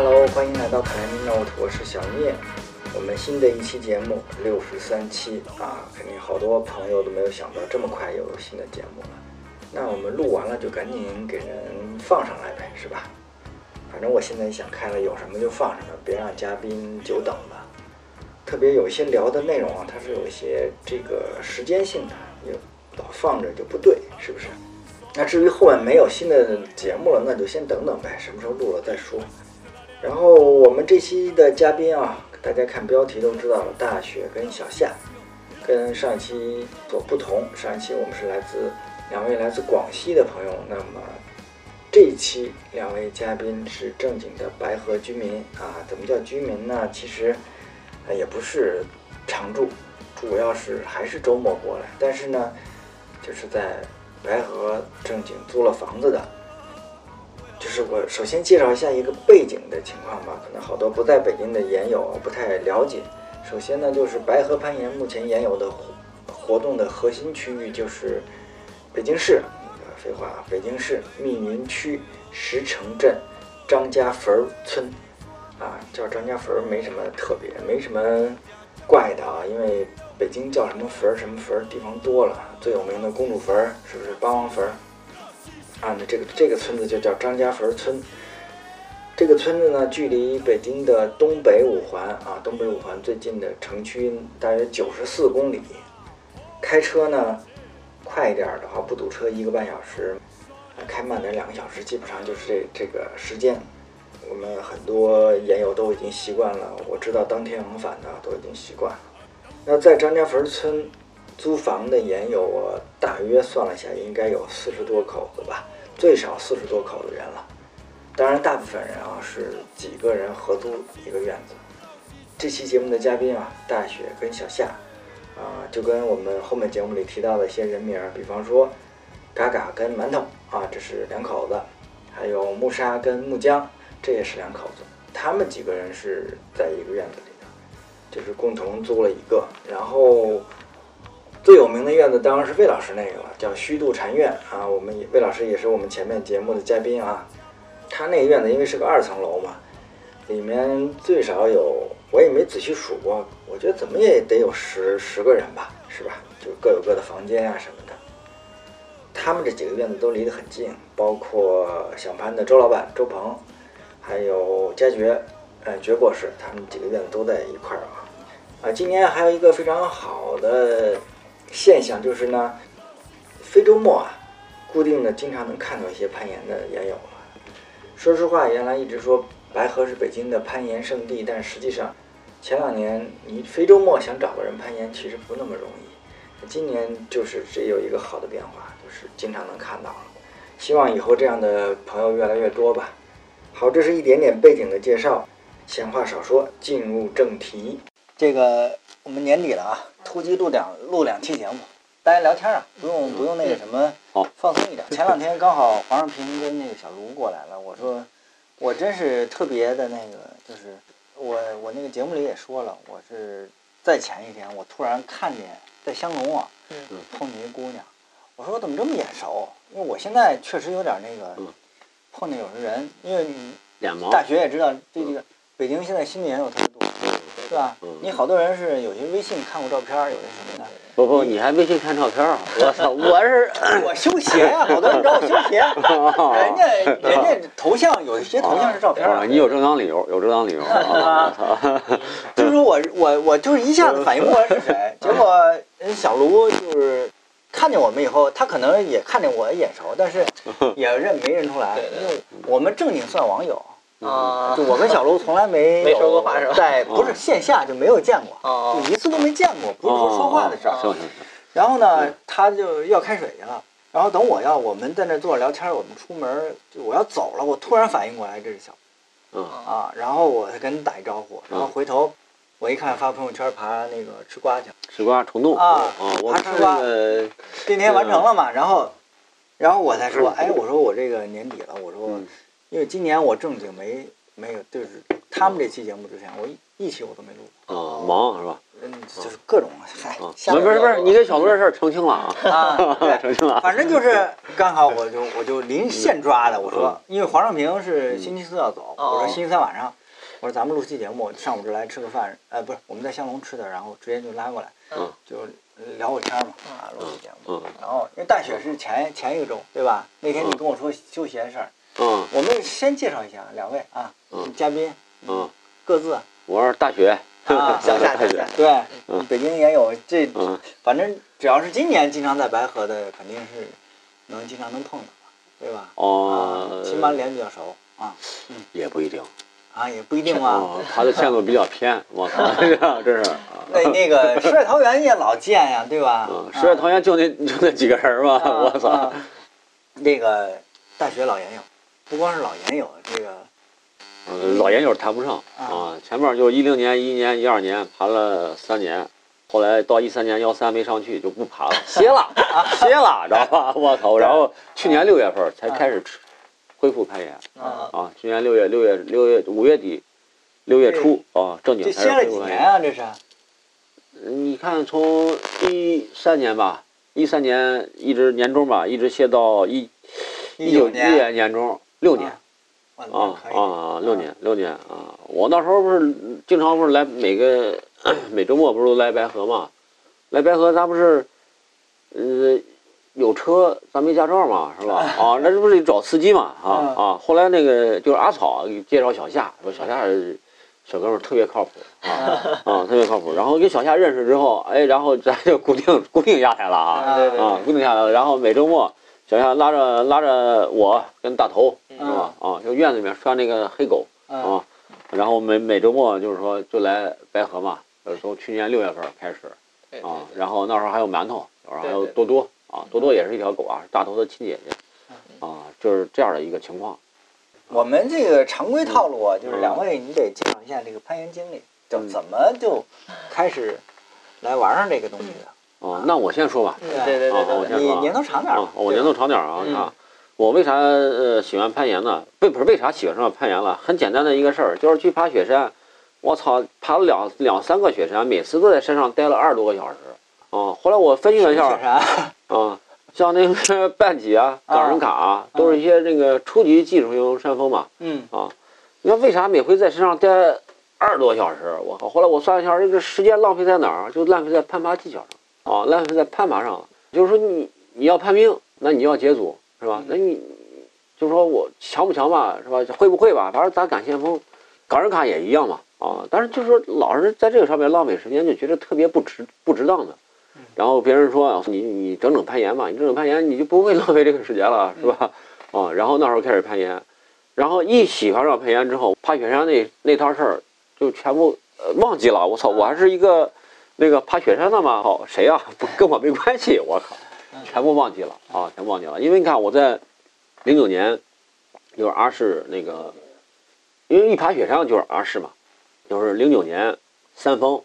Hello，欢迎来到克莱米 Note，我是小聂。我们新的一期节目六十三期啊，肯定好多朋友都没有想到这么快又有新的节目了。那我们录完了就赶紧给人放上来呗，是吧？反正我现在想开了，有什么就放什么，别让嘉宾久等了。特别有一些聊的内容啊，它是有一些这个时间性的，也老放着就不对，是不是？那至于后面没有新的节目了，那就先等等呗，什么时候录了再说。然后我们这期的嘉宾啊，大家看标题都知道了，大雪跟小夏，跟上一期所不同。上一期我们是来自两位来自广西的朋友，那么这一期两位嘉宾是正经的白河居民啊。怎么叫居民呢？其实也不是常住，主要是还是周末过来，但是呢，就是在白河正经租了房子的。就是我首先介绍一下一个背景的情况吧，可能好多不在北京的研友不太了解。首先呢，就是白河攀岩目前研友的活活动的核心区域就是北京市，废话，北京市密云区石城镇张家坟村，啊，叫张家坟没什么特别，没什么怪的啊，因为北京叫什么坟什么坟地方多了，最有名的公主坟是不是八王坟？啊，那这个这个村子就叫张家坟村。这个村子呢，距离北京的东北五环啊，东北五环最近的城区大约九十四公里。开车呢，快一点的话不堵车一个半小时，开慢点两个小时，基本上就是这这个时间。我们很多研友都已经习惯了，我知道当天往返的都已经习惯了。那在张家坟村。租房的研友，我大约算了一下，应该有四十多口子吧，最少四十多口的人了。当然，大部分人啊是几个人合租一个院子。这期节目的嘉宾啊，大雪跟小夏，啊，就跟我们后面节目里提到的一些人名，比方说嘎嘎跟馒头啊，这是两口子；还有木沙跟木江，这也是两口子。他们几个人是在一个院子里的，就是共同租了一个，然后。最有名的院子当然是魏老师那个了，叫虚度禅院啊。我们魏老师也是我们前面节目的嘉宾啊。他那个院子因为是个二层楼嘛，里面最少有我也没仔细数过，我觉得怎么也得有十十个人吧，是吧？就各有各的房间啊什么的。他们这几个院子都离得很近，包括响攀的周老板周鹏，还有佳爵，呃，爵博士，他们几个院子都在一块儿啊。啊，今年还有一个非常好的。现象就是呢，非周末啊，固定的经常能看到一些攀岩的岩友了。说实话，原来一直说白河是北京的攀岩圣地，但实际上前两年你非周末想找个人攀岩其实不那么容易。今年就是这有一个好的变化，就是经常能看到了。希望以后这样的朋友越来越多吧。好，这是一点点背景的介绍，闲话少说，进入正题。这个我们年底了啊。突击录两录两期节目，大家聊天啊，不用不用那个什么，放松一点。前两天刚好黄少平跟那个小卢过来了，我说我真是特别的那个，就是我我那个节目里也说了，我是在前一天我突然看见在香农啊碰见一姑娘，我说我怎么这么眼熟？因为我现在确实有点那个碰见有的人，因为你大学也知道这个北京现在新年有特别多。是吧？你好多人是有些微信看过照片，有些什么的。不不，你还微信看照片啊？我操，我是 我修鞋呀，好多人找我修鞋。人家人家头像有些头像是照片。你有正当理由，有正当理由。我操！就是说我我我就是一下子反应不过来是谁，结果人小卢就是看见我们以后，他可能也看见我眼熟，但是也认没认出来，因为我们正经算网友。啊，就我跟小卢从来没没说过话是吧？在不是线下就没有见过，就一次都没见过，不是说说话的事儿。然后呢，他就要开水去了。然后等我要我们在那坐着聊天，我们出门就我要走了，我突然反应过来这是小，嗯啊，然后我才跟他打一招呼，然后回头我一看发朋友圈爬那个吃瓜去，吃瓜虫洞啊，爬吃瓜，今天完成了嘛？然后，然后我才说，哎，我说我这个年底了，我说。因为今年我正经没没有，就是他们这期节目之前，我一一期我都没录。啊，忙是吧？嗯，就是各种嗨不是不是不是，你跟小罗这事儿澄清了啊，啊，对，澄清了。反正就是刚好我就我就临现抓的，我说，因为黄尚平是星期四要走，哦我说星期三晚上，我说咱们录期节目，上午就来吃个饭，呃，不是我们在香龙吃的，然后直接就拉过来，嗯就聊会天嘛，啊，录期节目。嗯然后因为大雪是前前一个周，对吧？那天你跟我说休闲事儿，嗯我们先介绍一下两位啊，嗯嘉宾嗯，各自我是大学，啊小夏大雪小夏，对嗯，北京也有这，嗯反正只要是今年经常在白河的，肯定是能经常能碰到，对吧？哦啊，，起码脸比较熟啊也不一定。啊，也不一定嘛。哦，他的线路比较偏，我操，这是。啊那那个 世外桃源也老见呀，对吧？嗯，世外桃源就那就那几个人嘛，啊我操啊。那个大学老研友，不光是老研友，这个嗯老研友谈不上啊，前面就是一零年、一一年、一二年爬了三年，后来到一三年幺三没上去就不爬了，歇了，歇了，知道吧？我操！然后去年六月份才开始吃恢复攀岩啊，啊，去年六月六月六月五月底六月初啊，正经开始这歇了几恢复攀岩。年啊？这是你看，从一三年吧，一三年一直年中吧，一直歇到一一九19年年年中六年。啊啊，六年六年啊！我那时候不是经常不是来每个 每周末不是都来白河嘛？来白河咱不是，呃，有车咱没驾照嘛，是吧？啊，那这不是得找司机嘛？啊嗯啊！后来那个就是阿草给介绍小夏，说小夏小哥们儿特别靠谱啊 啊，特别靠谱。然后跟小夏认识之后，哎，然后咱就固定 固定下来了啊。啊，固定下来了。然后每周末，小夏拉着拉着我跟大头是嗯。吧？啊，就院子里面拴那个黑狗嗯。啊，然后每每周末就是说就来白河嘛，呃从去年六月份开始对啊，然后那时候还有馒头，然后还有多多啊，多多也是一条狗啊，是大头的亲姐姐啊，就是这样的一个情况。我们这个常规套路啊，就是嗯两位你得介绍一下这个攀岩经历，就嗯。怎么就开始来玩上这个东西的。哦，那我先说吧。对对对啊我先说啊你年头长点儿啊，我年头长点儿啊你看！我为啥呃喜欢攀岩呢？不不是为啥喜欢上攀岩了？很简单的一个事儿，就是去爬雪山。我操，爬了两两三个雪山，每次都在山上待了二十多个小时。啊，后来我分析了一下啊，像那个 半脊啊、冈仁卡啊，都是一些这个初级技术型山峰嘛。嗯啊，你看为啥每回在山上待二十多小时？我靠！后来我算了一下，这个时间浪费在哪儿？就浪费在攀爬技巧上啊，浪费在攀爬上了。就是说你你要攀冰，那你要解组是吧？那你就是说我强不强吧，是吧？会不会吧？反正咱赶先锋，港人卡也一样嘛啊。但是就是说老是在这个上面浪费时间，就觉得特别不值不值当的。然后别人说你你整整攀岩吧，你整整攀岩你就不会浪费这个时间了，是吧？啊，然后那时候开始攀岩，然后一喜欢上攀岩之后，爬雪山那那摊事儿就全部呃忘记了。我操，我还是一个那个爬雪山的嘛，好谁呀、不跟我没关系，我靠，全部忘记了啊，全部忘记了。因为你看我在零九年就是阿市那个，因为一爬雪山就是阿市嘛，就是零九年三峰，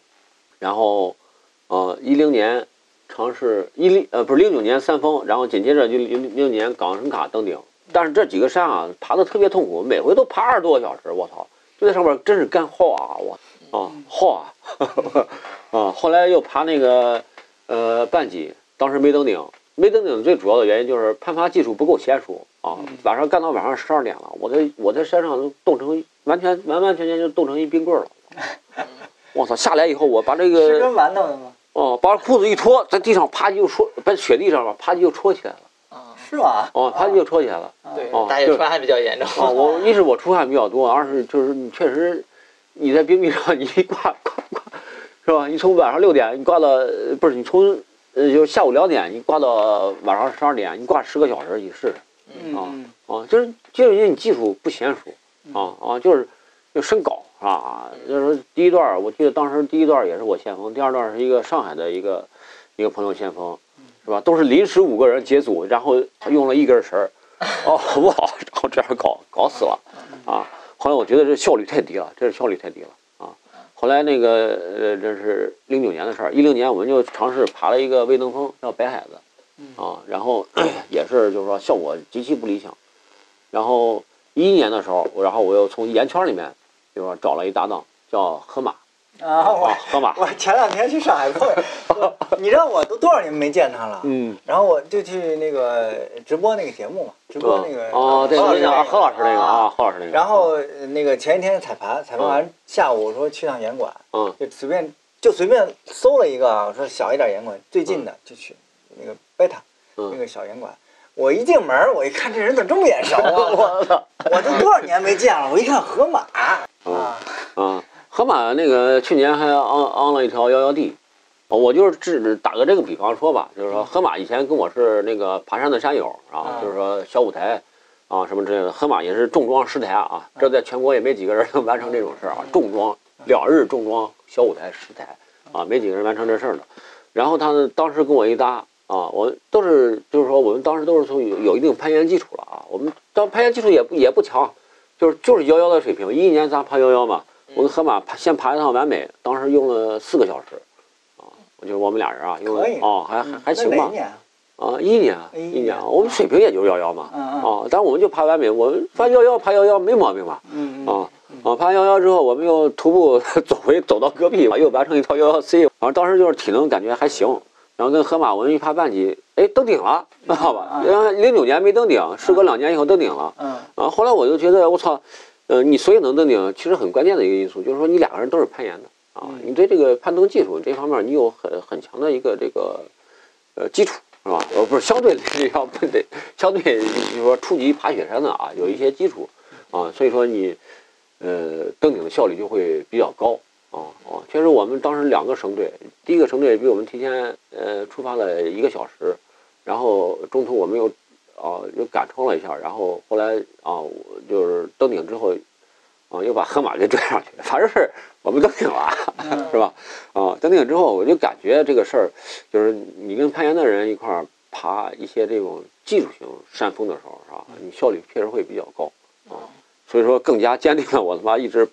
然后呃一零年城市一零呃不是零九年三峰，然后紧接着就零零六年冈仁卡登顶。但是这几个山啊，爬的特别痛苦，每回都爬二十多个小时，我操，就在上面真是干耗啊，我啊耗啊，啊，后来又爬那个呃半级，当时没登顶，没登顶最主要的原因就是攀爬技术不够娴熟啊，晚上干到晚上十二点了，我在我在山上都冻成完全完完全全就冻成一冰棍儿了，我操，下来以后我把这个是跟馒头的吗？哦，把裤子一脱，在地上啪就戳，在雪地上吧，啪就戳起来了。啊，是吧？哦，啪就戳起来了。对大雪川还比较严重。哦，我一是我出汗比较多，二是就是你确实你在冰壁上你一挂挂挂，是吧？你从晚上六点你挂到呃不是你从呃就下午两点你挂到晚上十二点，你挂十个小时你试试啊嗯啊，就是就是因为你技术不娴熟啊啊，就是就生搞啊，就是第一段我记得当时第一段也是我先锋，第二段是一个上海的一个一个朋友先锋，是吧？都是临时五个人解组，然后他用了一根绳儿，哦，好不好？然后这样搞搞死了啊！后来我觉得这效率太低了，这是效率太低了啊！后来那个呃，这是零九年的事儿，一零年我们就尝试爬了一个未登峰，叫白海子啊，然后 也是就是说效果极其不理想。然后一一年的时候，然后我又从岩圈里面就是说找了一搭档叫河马啊，我啊，河马，我前两天去上海碰，你知道我都多少年没见他了，嗯，然后我就去那个直播那个节目嘛，直播那个哦，对，何老师那个啊何老师那个啊，何老师那个，然后呃那个前一天彩排，彩排完下午说去趟严馆，嗯就随便就随便搜了一个啊，我说小一点严馆最近的就去那个贝塔那嗯，个小严馆。我一进门，我一看这人怎么这么眼熟啊！我操，我都多少年没见了，我一看河马嗯啊，啊，河马那个去年还昂昂了一条幺幺 D，哦我就是只打个这个比方说吧，就是说河马以前跟我是那个爬山的山友啊，嗯。就是说小舞台啊什么之类的，河马也是重装十台啊，这在全国也没几个人能完成这种事儿啊，重装两日重装小舞台十台啊，没几个人完成这事儿的。然后他呢，当时跟我一搭啊，我都是就是说我们当时都是从有有一定攀岩基础了啊，我们当攀岩基础也不也不强，就是就是幺幺的水平，一一年咱爬幺幺嘛。我跟河马爬先爬一趟完美，当时用了四个小时，啊，我就是我们俩人啊，用了哦，还还还行吧啊？啊，一一年啊，一年啊，我们水平也就是幺幺嘛，啊，但我们就爬完美，我们爬幺幺爬幺幺没毛病吧，啊啊，爬完幺幺之后，我们又徒步 走回走到戈壁，又完成一套幺幺 C，然后当时就是体能感觉还行，然后跟河马我们一爬半级，哎，登顶了，知道吧？嗯然后零九年没登顶，时隔两年以后登顶了。嗯啊，后来我就觉得我操，呃，你所以能登顶，其实很关键的一个因素就是说你两个人都是攀岩的啊，嗯你对这个攀登技术这方面你有很很强的一个这个呃基础是吧？呃，不是相对的要不得相对就是说初级爬雪山的啊，有一些基础啊，所以说你呃登顶的效率就会比较高啊啊，确实我们当时两个省队，第一个省队比我们提前呃出发了一个小时，然后中途我们又啊又赶冲了一下，然后后来啊我就是登顶之后啊又把河马给拽上去，反正是我们登顶了，是吧？啊，登顶之后我就感觉这个事儿就是你跟攀岩的人一块儿爬一些这种技术型山峰的时候，是吧？你效率确实会比较高啊。所以说更加坚定了我他妈一直，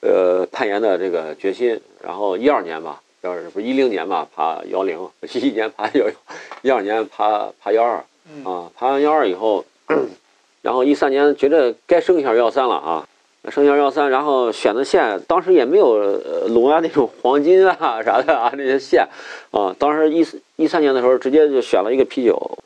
呃，攀岩的这个决心。然后一二年吧，要是不一零年吧，爬幺零；一一年爬幺幺，一二年爬爬幺二，啊，爬完幺二以后，然后一三年觉得该升一下幺三了啊，升一下幺三，然后选的线当时也没有龙啊那种黄金啊啥的啊那些线，啊，当时一四一三年的时候直接就选了一个啤酒，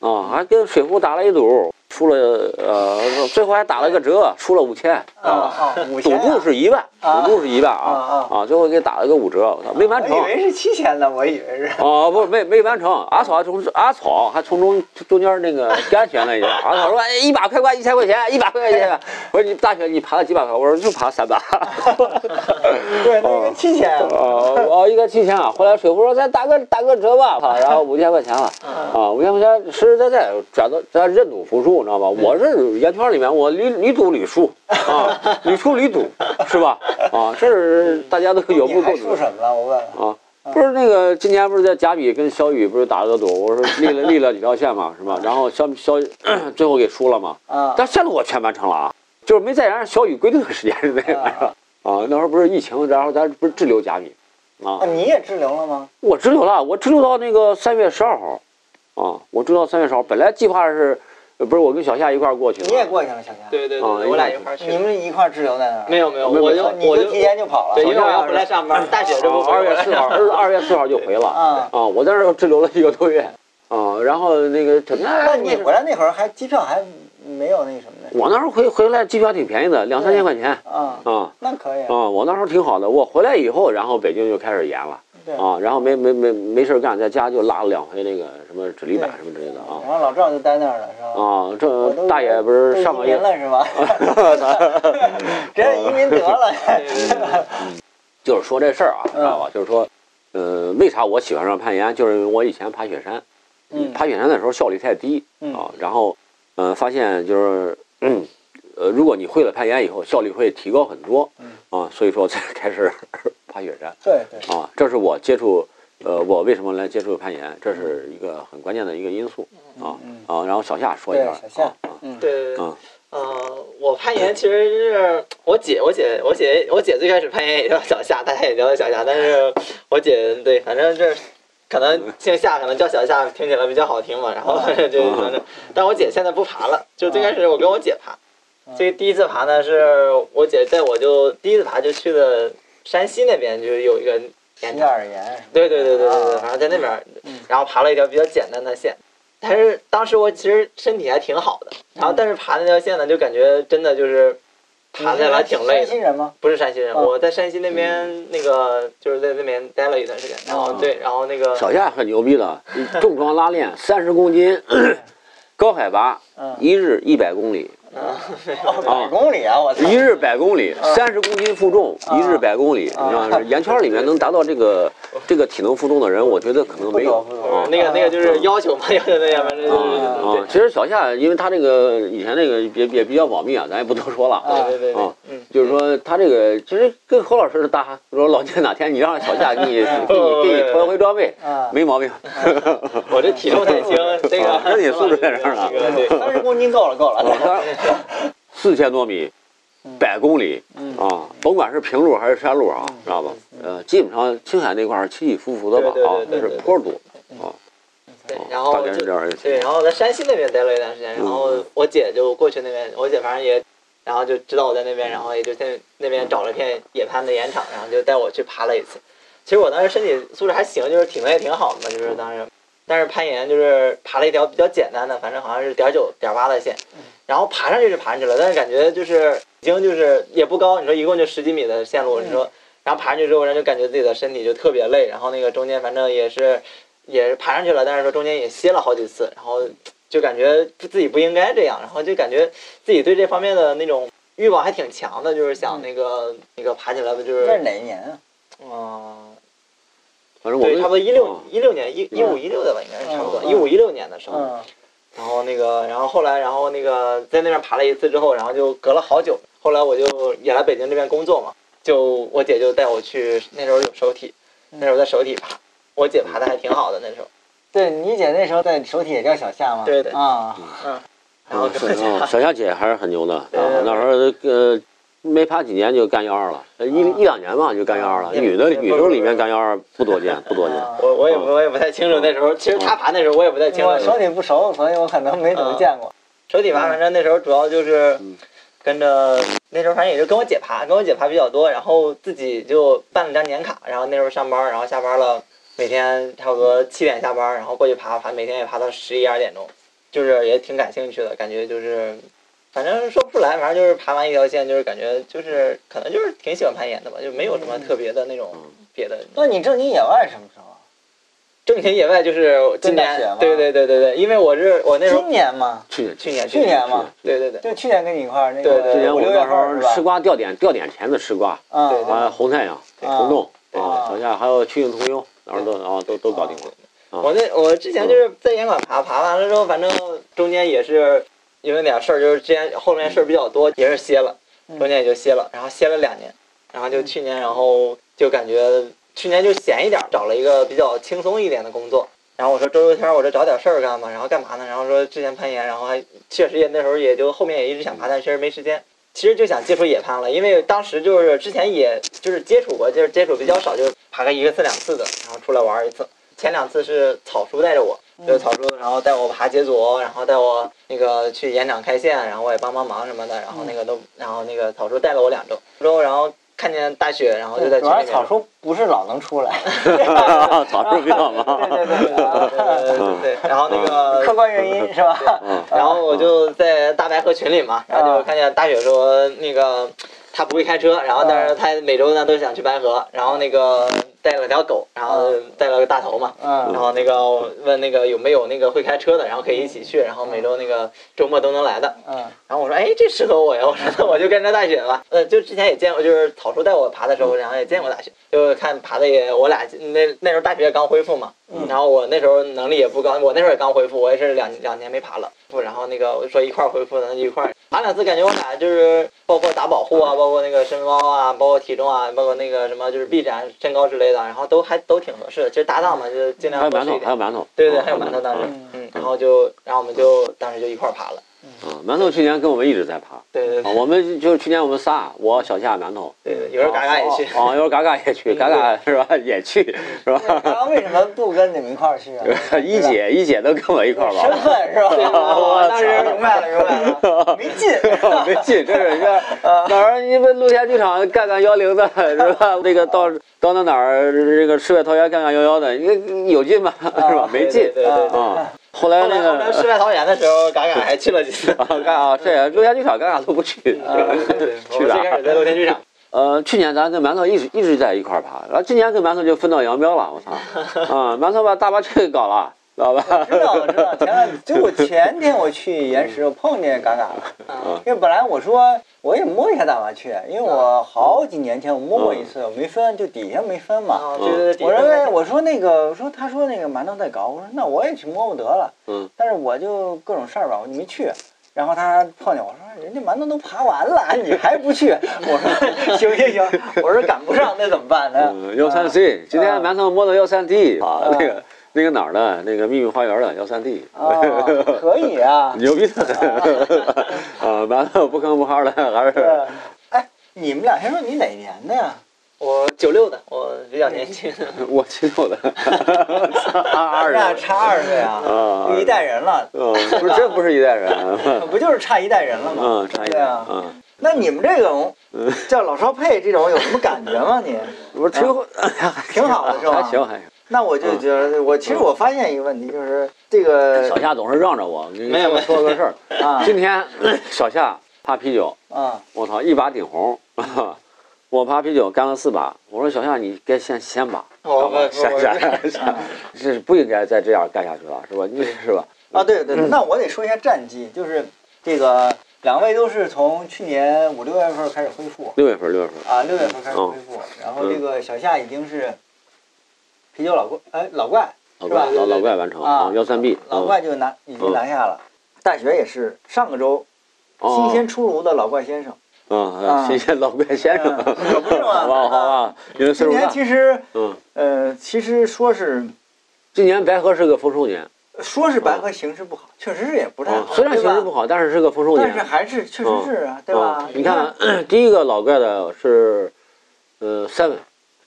啊，还跟水壶打了一赌，输了呃，最后还打了个折，出了五千啊赌注是一万，啊赌注是一万啊啊啊，最后给打了个五折，我操，没完成。我以为是七千呢，我以为是。哦，不没没完成，阿草还从阿草还从中中间那个干选了一下，阿草说哎一百块块一千块钱，一百块钱，我说你大学你爬了几百块，我说就爬三百，对，那个七千。哦哦一个七千啊，后来水壶说咱打个打个折吧，操，然后五千块钱了，啊五千块钱实实在在转到咱认赌服输，你知道吧？我这烟圈里面我屡屡赌屡输啊，屡输屡赌是吧？啊，这是大家都有目共睹输什么了？我问问。啊。不是那个，今年不是在贾比跟小雨不是打了个赌，我说立了 立了几条线嘛，是吧？然后小小 最后给输了嘛，啊但线路我全完成了啊，就是没在小雨规定的时间之内，完成？啊，那会儿不是疫情，然后咱不是滞留贾比，啊啊，，你也滞留了吗？我滞留了，我滞留到那个三月十二号，啊，我滞留到三月十号，本来计划是，呃不是我跟小夏一块儿过去的，你也过去了，小夏。对对对，啊我俩一块儿去你。们一块儿滞留在那儿？没有没有，没有我就我就就提前就跑了。对，因为我要回来上班，大雪这不二月四号，二二月四号就回了，啊，啊，我在那儿滞留了一个多月，啊，然后那个整那你回来那会儿还机票还没有那什么呢？我那时候回回来机票挺便宜的，两三千块钱啊，啊那可以啊。啊，我那时候挺好的。我回来以后，然后北京就开始严了对。啊，然后没没没没事儿干，在家就拉了两回那个什么指力板什么之类的啊然后老赵就待那儿了，是吧？啊，这大爷不是上个月了是吧？直接移民得了。就是说这事儿啊，嗯知道吧？就是说，呃，为啥我喜欢上攀岩？就是因为我以前爬雪山，嗯爬雪山的时候效率太低嗯啊，然后，呃，发现就是，嗯，呃，如果你会了攀岩以后，效率会提高很多嗯啊，所以说才开始爬雪山对对。啊，这是我接触，呃，我为什么来接触攀岩，这是一个很关键的一个因素啊嗯。啊，然后小夏说一下小夏啊对对对嗯，呃，我攀岩其实是我姐，我姐，我姐，我姐最开始攀岩也叫小夏，大家也叫她小夏，但是我姐对，反正这可能姓夏，可能叫小夏听起来比较好听嘛，然后就反正，但我姐现在不爬了，就最开始我跟我姐爬，这个第一次爬呢，是我姐带我就第一次爬就去的山西那边，就是有一个岩第场。二岩，对对对对对对，啊。反正在那边然后爬了一条比较简单的线，但是当时我其实身体还挺好的，然后但是爬那条线呢，就感觉真的就是爬起来挺累的。山西。人吗？不是山西人，嗯我在山西那边那个就是在那边待了一段时间，然后嗯对，然后那个小夏很牛逼的，重装拉练三十公斤，高海拔，嗯，一日一百公里，哦，百公里啊！我操，一日百公里，嗯三十公斤负重，啊一日百公里。啊你知道是圆圈里面能达到这个 这个体能负重的人，我觉得可能没有。那个那个就是要求嘛，要求那样，反正就是啊其实小夏，因为他这个以前那个也也比较保密啊，咱也不多说了。啊对对对啊。就是说他这个其实跟何老师是搭，说老聂哪天你让小夏给你给你给你拖一回装备，啊，没毛病。我这体重太轻，这个啊身体素质在这儿呢 对，三十公斤够了够了。四千多米，百公里嗯啊，甭管是平路还是山路啊，知道吧？呃，基本上青海那块儿起起伏伏的吧对对啊，对对对是坡多啊。对啊，然后就对，然后在山西那边待了一段时间，然后嗯我姐就过去那边，我姐反正也，然后就知道我在那边，然后也就在那边找了片野攀的岩场，然后就带我去爬了一次。其实我当时身体素质还行，就是体能也挺好的嘛，就是当时，但是攀岩就是爬了一条比较简单的，反正好像是点九点八的线，然后爬上去是爬上去了，但是感觉就是已经就是也不高，你说一共就十几米的线路，你说，然后爬上去之后，人就感觉自己的身体就特别累，然后那个中间反正也是也是爬上去了，但是说中间也歇了好几次，然后就感觉自己不应该这样，然后就感觉自己对这方面的那种欲望还挺强的，就是想那个那个爬起来的，就是这是哪一年啊？嗯，反正我差不多一六啊。一六年一一五一六的吧，应该是差不多嗯一五一六年的时候，嗯然后那个，然后后来，然后那个在那边爬了一次之后，然后就隔了好久。后来我就也来北京这边工作嘛，就我姐就带我去，那时候有手体，那时候在手体爬，我姐爬的还挺好的那时候，对你姐那时候在手体也叫小夏吗？对对啊，然后嗯跟我姐啊，小夏姐还是很牛的啊对对对。那时候呃没爬几年就干幺二了，呃一啊一两年吧就干幺二了。啊女的也女生里面干幺二不多见，不多见。啊我我也不我也不太清楚那时候，其实她爬那时候我也不太清楚。我手底不熟，所以我可能没怎么见过。手底爬，反正那时候主要就是嗯跟着那时候反正也就跟我姐爬，跟我姐爬比较多，然后自己就办了张年卡，然后那时候上班，然后下班了，每天差不多七点下班，然后过去爬爬，每天也爬到十一二点钟，就是也挺感兴趣的，感觉就是。反正说不出来，反正就是爬完一条线，就是感觉就是可能就是挺喜欢攀岩的吧，就没有什么特别的那种嗯。别的。那你正经野外什么时候？啊？正经野外就是今年对对对对对，因为我是我那时候今年嘛？去年去年去年嘛，对对对，就去年跟你一块儿那对对个去年我五六月那时候？吃瓜掉点掉点钱的吃瓜，啊。对对完红太阳、对。红洞对啊，小夏还有去硬通幽，那时候都啊都都搞定了。啊我那我之前就是在岩馆爬，爬完了之后，反正中间也是因为点事儿，就是之前后面事儿比较多，也是歇了，嗯中间也就歇了，然后歇了两年，然后就去年，然后就感觉去年就闲一点儿，找了一个比较轻松一点的工作。然后我说周六天儿我这找点事儿干嘛，然后干嘛呢？然后说之前攀岩，然后还确实也那时候也就后面也一直想爬，但确实没时间。其实就想接触野攀了，因为当时就是之前也就是接触过，就是接触比较少，就是爬个一个次两次的，然后出来玩儿一次。前两次是草叔带着我，就是草叔，然后带我爬杰佐，然后带我那个去演讲开线，然后我也帮帮忙什么的，然后那个都，然后那个草叔带了我两周，之后然后。看见大雪，然后就在群里。草叔不是老能出来，草叔比较忙。对对对对对。然后那个客观原因是吧？然后我就在大白河群里嘛，然后就看见大雪说那个。他不会开车，然后但是他每周呢都想去白河，然后那个带了条狗，然后带了个大头嘛，嗯然后那个问那个有没有那个会开车的，然后可以一起去，然后每周那个周末都能来的。嗯。然后我说，哎，这适合我呀！我说，那我就跟着大雪吧。呃，就之前也见过，就是草叔带我爬的时候，然后也见过大雪，就看爬的也，我俩那那时候大雪也刚恢复嘛，然后我那时候能力也不高，我那时候也刚恢复，我也是两两年没爬了，不然后那个我说一块儿恢复的，那就一块儿爬两次，感觉我俩就是包括打保护啊，包括那个身高啊，包括体重啊，包括那个什么就是臂展、身高之类的，然后都还都挺合适的。其实搭档嘛，就尽量还有馒头。对对，啊还有馒头当时嗯，嗯，然后就，然后我们就当时就一块爬了，啊，馒头去年跟我们一直在爬，啊，对对对我们就是去年我们仨，我小夏馒头，对对，有时候嘎嘎也去。啊，有时候嘎嘎也去，嘎嘎是吧？也去是吧？刚刚为什么不跟你们一块儿去啊？一姐一姐都跟我一块儿玩身，份是吧？我当时明白了，明白了，没劲。没劲，这是人家哪儿你们露天剧场干干幺零的是吧？那个到到那哪儿这个世外桃源干干幺幺的，你有劲吗？是吧？没劲对对对对啊。后来那个世外桃源的时候，嘎嘎还去了几次。啊，嘎啊，这露天剧场嘎嘎都不去，去哪儿们最开始？在露天剧场。呃，去年咱跟馒头一直一直在一块儿爬，然后今年跟馒头就分道扬镳了，我操！啊，馒头把大巴车给搞了，知道吧？知道我知道，前两就我前天我去岩石，我碰见嘎嘎了。啊因为本来我说我也摸一下大麻雀，因为我好几年前我摸过一次，我没分，就底下没分嘛。我认为，我说那个，我说他说那个馒头在搞，我说那我也去摸摸得了。嗯。但是我就各种事儿吧，我就没去。然后他碰见我说，人家馒头都爬完了，你还不去？我说行行行，我说赶不上那怎么办呢？嗯，幺三 C，今天馒头摸到幺三 D 啊，那个那个哪儿的，那个秘密花园的幺三 D，啊，可以啊。牛逼的很 啊！完了不吭不哈的，还是哎，你们俩先说你哪年的呀？我九六的，我比较年轻。我七六的，二咱俩二差二岁啊，啊一代人了，嗯，不是，真不是一代人，不就是差一代人了吗？嗯，差一代，对啊。嗯，那你们这种叫老少配这种有什么感觉吗？你？不是挺挺好的是吧还行还行。那我就觉得，我其实我发现一个问题，就是这个小夏总是让着我，没有没有说个事儿，啊今天小夏趴啤酒，啊我操，一把顶红，我趴啤酒干了四把，我说小夏你该先先把，我不不下我下下，这 是不应该再这样干下去了，是吧？你是吧？啊！对对对，那我得说一下战绩，就是这个两位都是从去年五六月份开始恢复六月份，六月份，啊，六月份开始恢复，然后这个小夏已经是啤酒老怪，哎，老怪老是吧？怪老老怪完成啊啊，幺三 B，老怪就拿已经拿下了。大学也是上个周新鲜出炉的老怪先生，啊，啊。新鲜老怪先生，嗯可不是嘛 好吧好吧，因为岁今年，其实嗯，呃，其实说是今年白河是个丰收年，说是白河形势不好，确实是也不太好，，啊虽然形势不好，但是是个丰收年。但是。还是确实是啊，对吧？啊？你看，第一个老怪的是，呃，seven，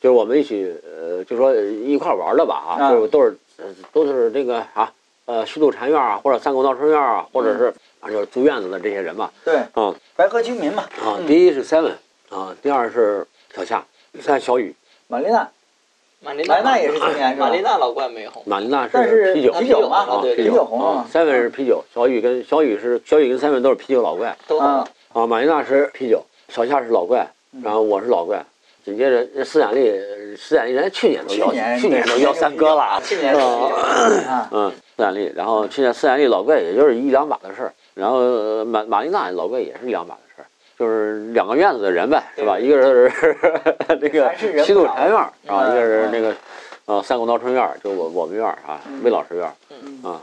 就是我们一起，呃，就说一块儿玩的吧啊，啊。就是都是呃都是这个啊，呃，虚度禅院啊，或者三狗闹春院啊，或者是啊就是租院子的这些人嘛，对。啊。白河居民嘛，啊，嗯。第一是 seven 啊，第二是小夏，第三小雨，玛丽娜，玛丽娜也是今年是吧？玛？丽娜老怪没红。玛丽娜是啤酒，啤酒嘛啊，对啤啤酒。红，seven 是啤酒，小雨跟小雨是小雨跟 seven 都是啤酒老怪。都啊啊，玛丽娜是啤酒，小夏是老怪，嗯。然后我是老怪，紧接着斯坦利，斯坦利人家去年都邀去年都邀三哥了，去年嗯，斯坦利，然后去年斯坦利老怪也就是一两把的事儿，然后呃玛玛丽娜老怪也是一两把的事儿，就是两个院子的人呗，是吧？一个是 那个还是人西渡禅院啊，嗯一个是那个呃三顾闹春院，就我我们院啊，魏老师院儿嗯。啊，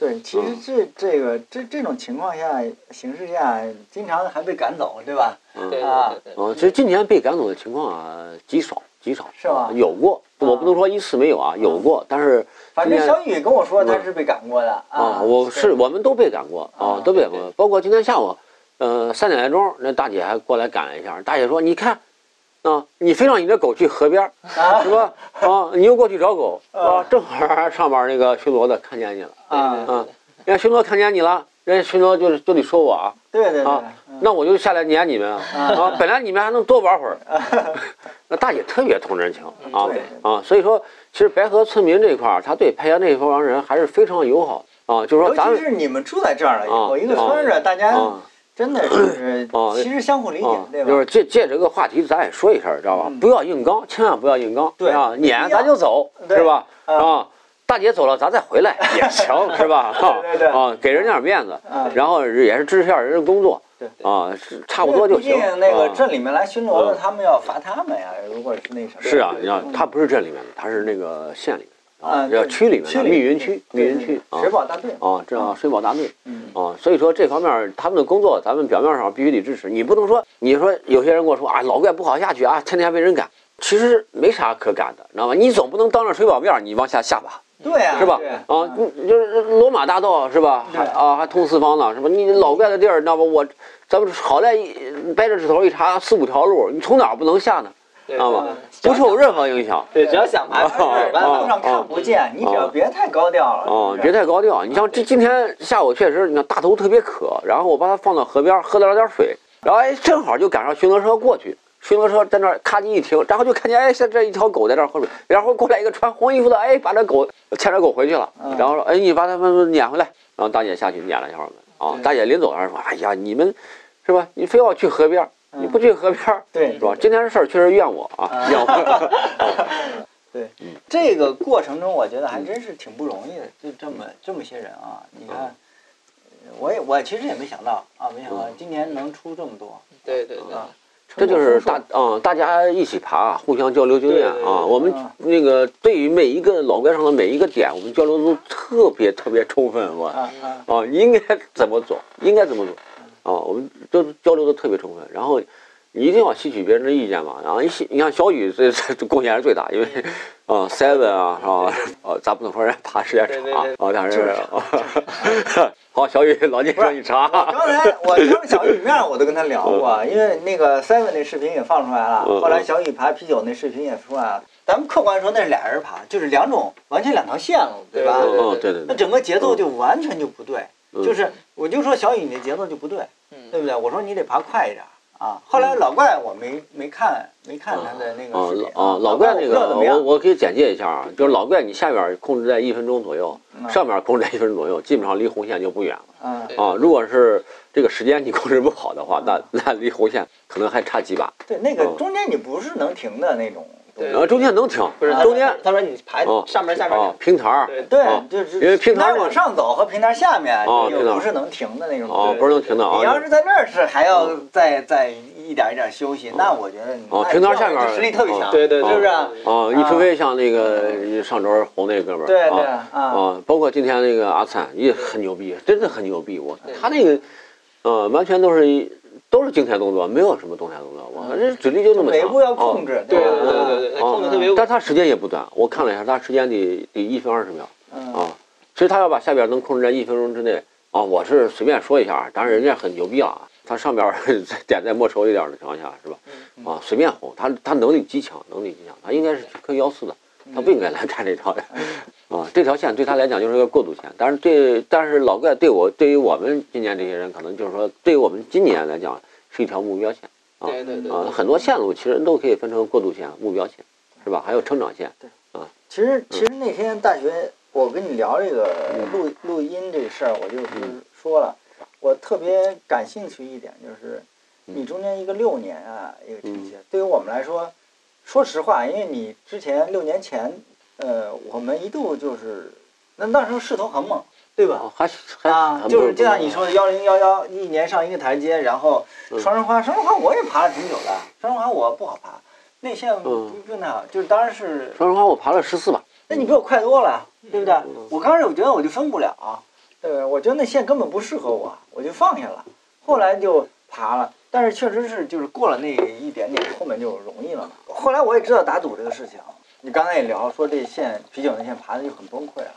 对，其实这这个这这种情况下形势下，经常还被赶走，对吧？嗯对对啊对对。啊，其实今年被赶走的情况啊极少极少，是吧啊有过，我不能说一次没有啊，有过，但是反正小雨跟我说他是被赶过的啊，我是我们都被赶过啊啊，都被赶过，包括今天下午，呃，三点来钟，那大姐还过来赶了一下。大姐说：“你看，啊，你非让你的狗去河边是吧？啊，你又过去找狗，啊？正好上边那个巡逻的看见你了，啊，啊，人家巡逻看见你了，人家巡逻就是就得说我啊，对对对啊，嗯那我就下来撵你们啊，啊，本来你们还能多玩会儿。那大姐特别通人情啊对啊，所以说，其实白河村民这一块儿，他对太原这一帮人还是非常友好啊，就是说尤咱们其是你们住在这儿了以后，啊一个村儿啊，大家啊。真的 是啊其实相互理解啊，，对吧？就是借借这个话题，咱也说一下，知道吧？嗯不要硬刚，千万不要硬刚，对啊，撵咱就走，对是吧？啊啊，大姐走了，咱再回来 也行，是吧？对对对啊，给人家点面子，啊然后也是支持下人的工作，对啊，差不多就行。毕竟那个啊镇里面来巡逻的，嗯他们要罚他们呀。如果是那什么，是啊，你看，他不是镇里面的，他是那个县里的啊要区里面的，密云区，密云区啊水保大队，啊，这样水保大队。嗯，啊，所以说这方面他们的工作，咱们表面上必须得支持。你不能说，你说有些人跟我说啊，老怪不好下去啊，天天被人赶，其实没啥可赶的，知道吗？你总不能当着水保面你往下下吧，对啊，是吧？啊，你就是罗马大道是吧？还啊还通四方呢，是吧？你老怪的地儿，你知道吧？我咱们好赖掰着指头一查，四五条路，你从哪儿不能下呢？对知道吗？不受任何影响。对，只要想爬，而且有办法路上看不见，你只要别太高调了。哦，别太高调。你像这今天下午确实，你看大头特别渴，然后我把它放到河边喝了点水，然后哎，正好就赶上巡逻车过去，巡逻车在那儿咔叽一停，然后就看见哎，现在一条狗在这儿喝水，然后过来一个穿红衣服的，哎，把这狗牵着狗回去了，嗯然后说哎，你把它们撵回来，然后大姐下去撵了一下我们啊，大姐临走的时候说，哎呀，你们是吧？你非要去河边，你不去河边儿对是吧？今天这事儿确实怨我啊，怨我。对，这个过程中，我觉得还真是挺不容易的，就这么这么些人啊，你看，呃我也我其实也没想到啊，没想到今年能出这么多对对对，啊，这就是大啊嗯，大家一起爬，互相交流经验啊。我们嗯那个对于每一个老怪上的每一个点，我们交流都特别特别充分，我啊啊，啊，应该怎么走，应该怎么走啊，我们都交流的特别充分，然后。一定要吸取别人的意见嘛，然后一吸，你看小雨这这这贡献是最大，因为，啊，seven 啊，是吧？呃，咱不能说人家爬时间长对对对啊，好，小雨老年生一查，刚才我当着小雨面我都跟他聊过，因为那个 Seven 那视频也放出来了，嗯后来小雨爬啤酒那视频也出来了。咱们客观说那是俩人爬，就是两种完全两条线路，对吧？对嗯，对对对，那整个节奏就完全就不对，嗯就是我就说小雨你的节奏就不对，嗯。对不对？我说你得爬快一点啊。后来老怪我没没看没看他的那啊个视频啊，老怪那个，我我可以简介一下啊，就是老怪你下边控制在一分钟左右，嗯上面控制在一分钟左右，基本上离红线就不远了嗯。啊。如果是这个时间你控制不好的话，那那离红线可能还差几把，对那个嗯。中间你不是能停的那种然后中间能停，不是中间他说你爬哦上面下面啊平台儿对就是因为平台往上走和平台下面哦平台就不是能停的那种。哦，不是能停的你要啊。是在那儿是还要再再一点一点休息，那我觉得你哦平台下面这实力特别强，对对对是不是？哦，你除非像那个上周红那哥们儿，对对啊啊，啊，包括今天那个阿灿也很牛逼，真的很牛逼。我他那个，呃，完全都是一都是静态动作，没有什么动态动作。我靠，这指力就那么强。每一步要控制，对对对对对，他控制特别。但他时间也不短，我看了一下，他时间得得一分二十秒嗯啊。其实他要把下边能控制在一分钟之内啊，我是随便说一下，当然人家很牛逼啊。他上边 点在没收一点的情况下，是吧？嗯啊，随便哄，他他能力极强，能力极强，他应该是可以幺四的，他不应该来干这套的。啊，这条线对他来讲就是个过渡线，但是对，但是老怪对我，对于我们今年这些人，可能就是说，对于我们今年来讲是一条目标线啊对对对啊，很多线路其实都可以分成过渡线、目标线，是吧？还有成长线，对啊其实其实那天大学我跟你聊这个嗯录录音这个事儿，我就是说了，我特别感兴趣一点就是，嗯你中间一个六年啊一个成绩，对于我们来说，说实话，因为你之前六年前，呃，我们一度就是，那那时候势头很猛，对吧？啊，还还啊，就是就像你说的幺零幺幺，一年上一个台阶，然后嗯双人花，双人花我也爬了挺久的，双人花我不好爬，内线不嗯不太好，就是当然是双人花，我爬了十四吧，那你比我快多了，对不对嗯？我刚开始我觉得我就分不了，对不对？我觉得那线根本不适合我，我就放下了。后来就爬了，但是确实是就是过了那一点点，后面就容易了嘛。后来我也知道打赌这个事情，你刚才也聊说这线啤酒那线爬的就很崩溃啊，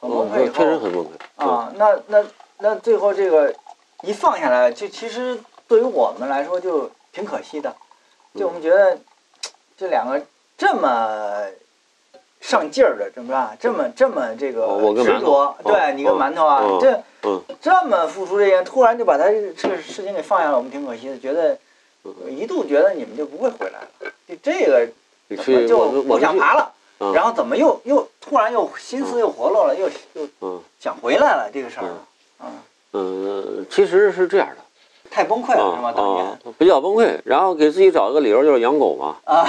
很崩溃确实后很崩溃啊，那那那最后这个一放下来，就其实对于我们来说就挺可惜的，就我们觉得这两个这么上劲儿的，怎么吧？这么这么这个执着，对你跟馒头啊，哦这嗯这么付出这些，突然就把他这个事情给放下了，我们挺可惜的，觉得一度觉得你们就不会回来了，就这个你去我们我不想爬了，嗯。然后怎么又又突然又心思又活络了，又又嗯。想回来了这个事儿，嗯，嗯，其实是这样的。太崩溃了是吗？啊当年。啊，比较崩溃，然后给自己找一个理由，就是养狗嘛。啊，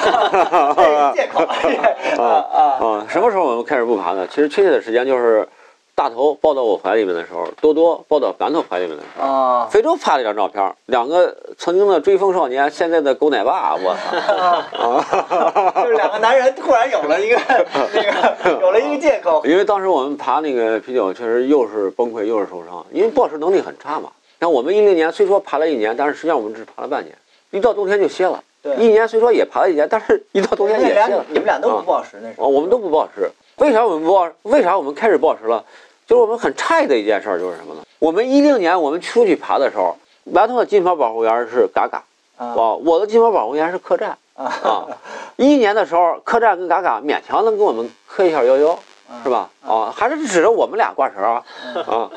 这借口。啊啊。啊，什么时候我们开始不爬的？其实确切的时间就是大头抱到我怀里面的时候，多多抱到馒头怀里面的时候。啊非洲拍了一张照片，两个曾经的追风少年，现在的狗奶爸，我操！啊！就是两个男人突然有了一个 那个有了一个借口，因为当时我们爬那个啤酒，确实又是崩溃又是受伤，因为暴食能力很差嘛。像我们一零年虽说爬了一年，但是实际上我们只爬了半年，一到冬天就歇了。对一年虽说也爬了一年，但是一到冬天也歇了。你们俩都不暴食那时哦，候，我们都不暴食，为啥我们不暴？为啥我们开始暴食了？就是我们很诧异的一件事儿，就是什么呢？我们一零年我们出去爬的时候，馒头的金牌保护员是嘎嘎，啊啊，我的金牌保护员是客栈啊。一一年的时候，客栈跟嘎嘎勉强能跟我们磕一下幺幺，是吧？啊，还是指着我们俩挂绳啊啊！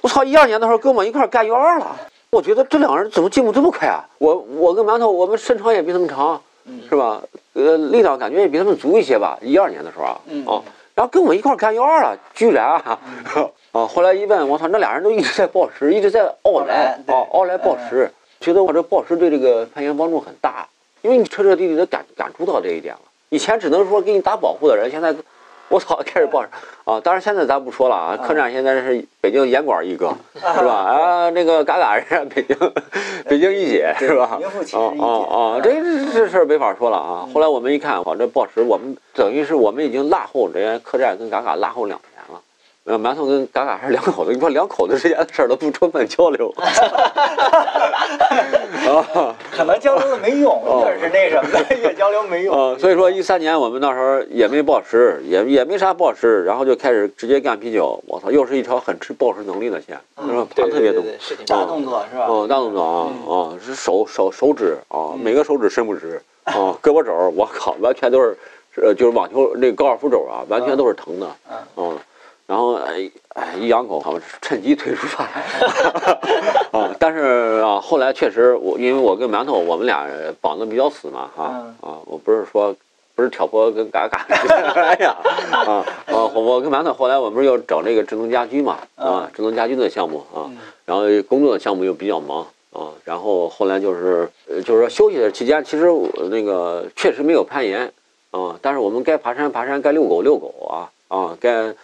我操，一二年的时候跟我们一块儿干幺二了。我觉得这两个人怎么进步这么快啊？我我跟馒头，我们身长也比他们长，是吧？呃，力量感觉也比他们足一些吧。一二年的时候啊，嗯啊，然后跟我一块儿干幺二了，居然啊，啊，后来一问，我操，那俩人都一直在报时，一直在奥莱对。啊，奥莱报时，觉得我这报时对这个攀岩帮助很大，因为你彻彻底底的感感触到这一点了。以前只能说给你打保护的人，现在 我操开始报时啊！当然现在咱不说了啊，客栈现在是北京严管一哥，是吧？啊，那个嘎嘎人家北京 北京一姐是吧？名副其啊实一姐啊啊！这这这事儿没法说了啊！后来我们一看，哇，这报时我们等于是我们已经落后人家客栈跟嘎嘎落后两。呃，馒头跟嘎嘎还是两口子，你说两口子之间的事儿都不充分交流，啊可能交流的没用，哦越是那什么的，越交流没用。啊！所以说一三年我们那时候也没报时，也也没啥报时，然后就开始直接干啤酒。我操，又是一条很吃报时能力的线，是吧？对盘特别多。对对对，是挺大。动作是吧？哦，大动作啊啊，是手手手指啊，每个手指伸不直啊，胳膊肘儿，我靠，完全都是，呃，就是网球那个高尔夫肘啊，完全都是疼的，嗯，然后哎哎一养狗，好像是趁机退出发 啊，但是啊，后来确实我因为我跟馒头我们俩绑的比较死嘛，哈啊，我不是说。不是挑拨跟嘎嘎，哎呀，啊啊！我我跟馒头后来我们不是要整这个智能家居嘛，啊，智能家居的项目啊，然后工作的项目又比较忙啊，然后后来就是呃就是说休息的期间，其实我那个确实没有攀岩啊，但是我们该爬山爬山，该遛狗遛狗啊啊，该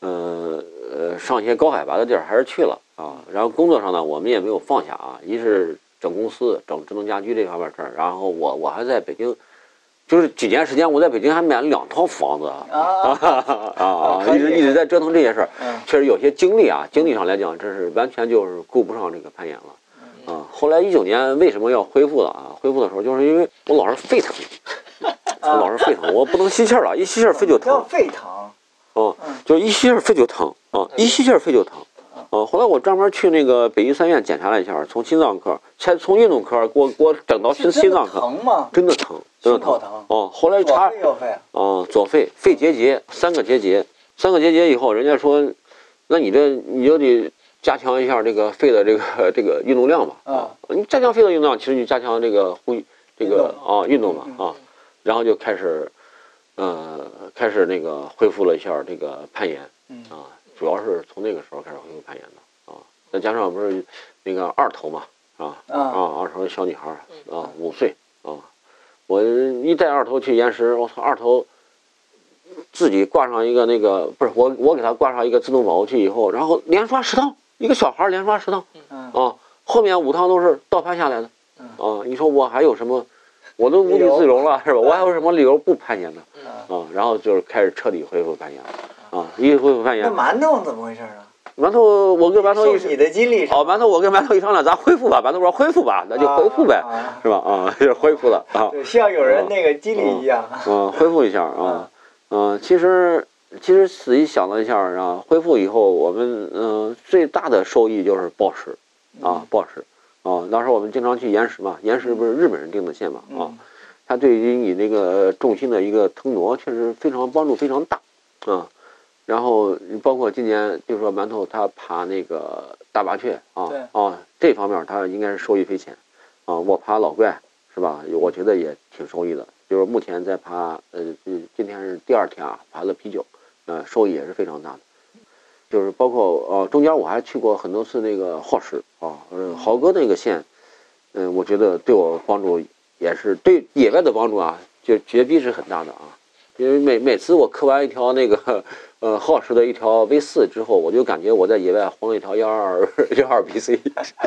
呃呃上一些高海拔的地儿还是去了啊。然后工作上呢，我们也没有放下啊，一是整公司整智能家居这方面事儿，然后我我还在北京。就是几年时间，我在北京还买了两套房子啊啊 啊！一直一直在折腾这些事儿，确实有些精力啊，精力上来讲，这是完全就是顾不上这个攀岩了啊。后来一九年为什么要恢复了啊？恢复的时候，就是因为我老是沸腾，我老是沸腾，我不能吸气儿了，一吸气儿肺就叫疼，沸腾，啊，就一吸气儿肺就疼啊，一吸气儿肺就疼。啊，后来我专门去那个北医三院检查了一下，从心脏科，才从运动科给我给我整到心心脏科，疼吗？真的疼，真的疼。疼，哦，后来左查啊，左肺肺结节三个结节，三个结节以后，人家说，那你这你就得加强一下这个肺的这个这个运动量吧。啊，你加强肺的运动量，其实你加强这个呼这个啊运动嘛嗯啊，然后就开始，呃，开始那个恢复了一下这个攀岩嗯啊，主要是从那个时候开始恢复攀岩的啊，再加上不是那个二头嘛啊啊啊，二头小女孩啊，五岁啊，我一带二头去岩石，我操，二头自己挂上一个那个，不是我我给他挂上一个自动保护器以后，然后连刷十趟，一个小孩连刷十趟嗯啊，后面五趟都是倒攀下来的啊，你说我还有什么？我都无地自容了，是吧？我还有什么理由不攀岩呢？啊，然后就是开始彻底恢复攀岩啊，一恢复攀岩那，馒头怎么回事啊？馒头我跟馒头一受你的激励是吧哦，馒头我跟馒头一商量，咱恢复吧，馒头说恢复吧，那就恢复呗，啊是吧？啊，就是恢复了啊。对，像有人那个激励一样。嗯，恢复一下啊，嗯，其实其实仔细想了一下啊，恢复以后，我们嗯、最大的受益就是暴食啊，报时啊，那时候我们经常去岩石嘛，岩石不是日本人定的线嘛啊，它对于你那个重心的一个腾挪确实非常帮助非常大啊。然后包括今年，就是说馒头他爬那个大麻雀啊啊，这方面他应该是受益匪浅啊。我爬老怪是吧？我觉得也挺受益的。就是目前在爬，呃，今今天是第二天啊，爬了啤酒，呃，收益也是非常大的。就是包括呃，中间我还去过很多次那个耗石啊，呃，豪哥那个线，嗯、我觉得对我帮助也是对野外的帮助啊，就绝逼是很大的啊。因为每每次我刻完一条那个呃耗时的一条 V 四之后，我就感觉我在野外轰了一条幺二幺二 BC，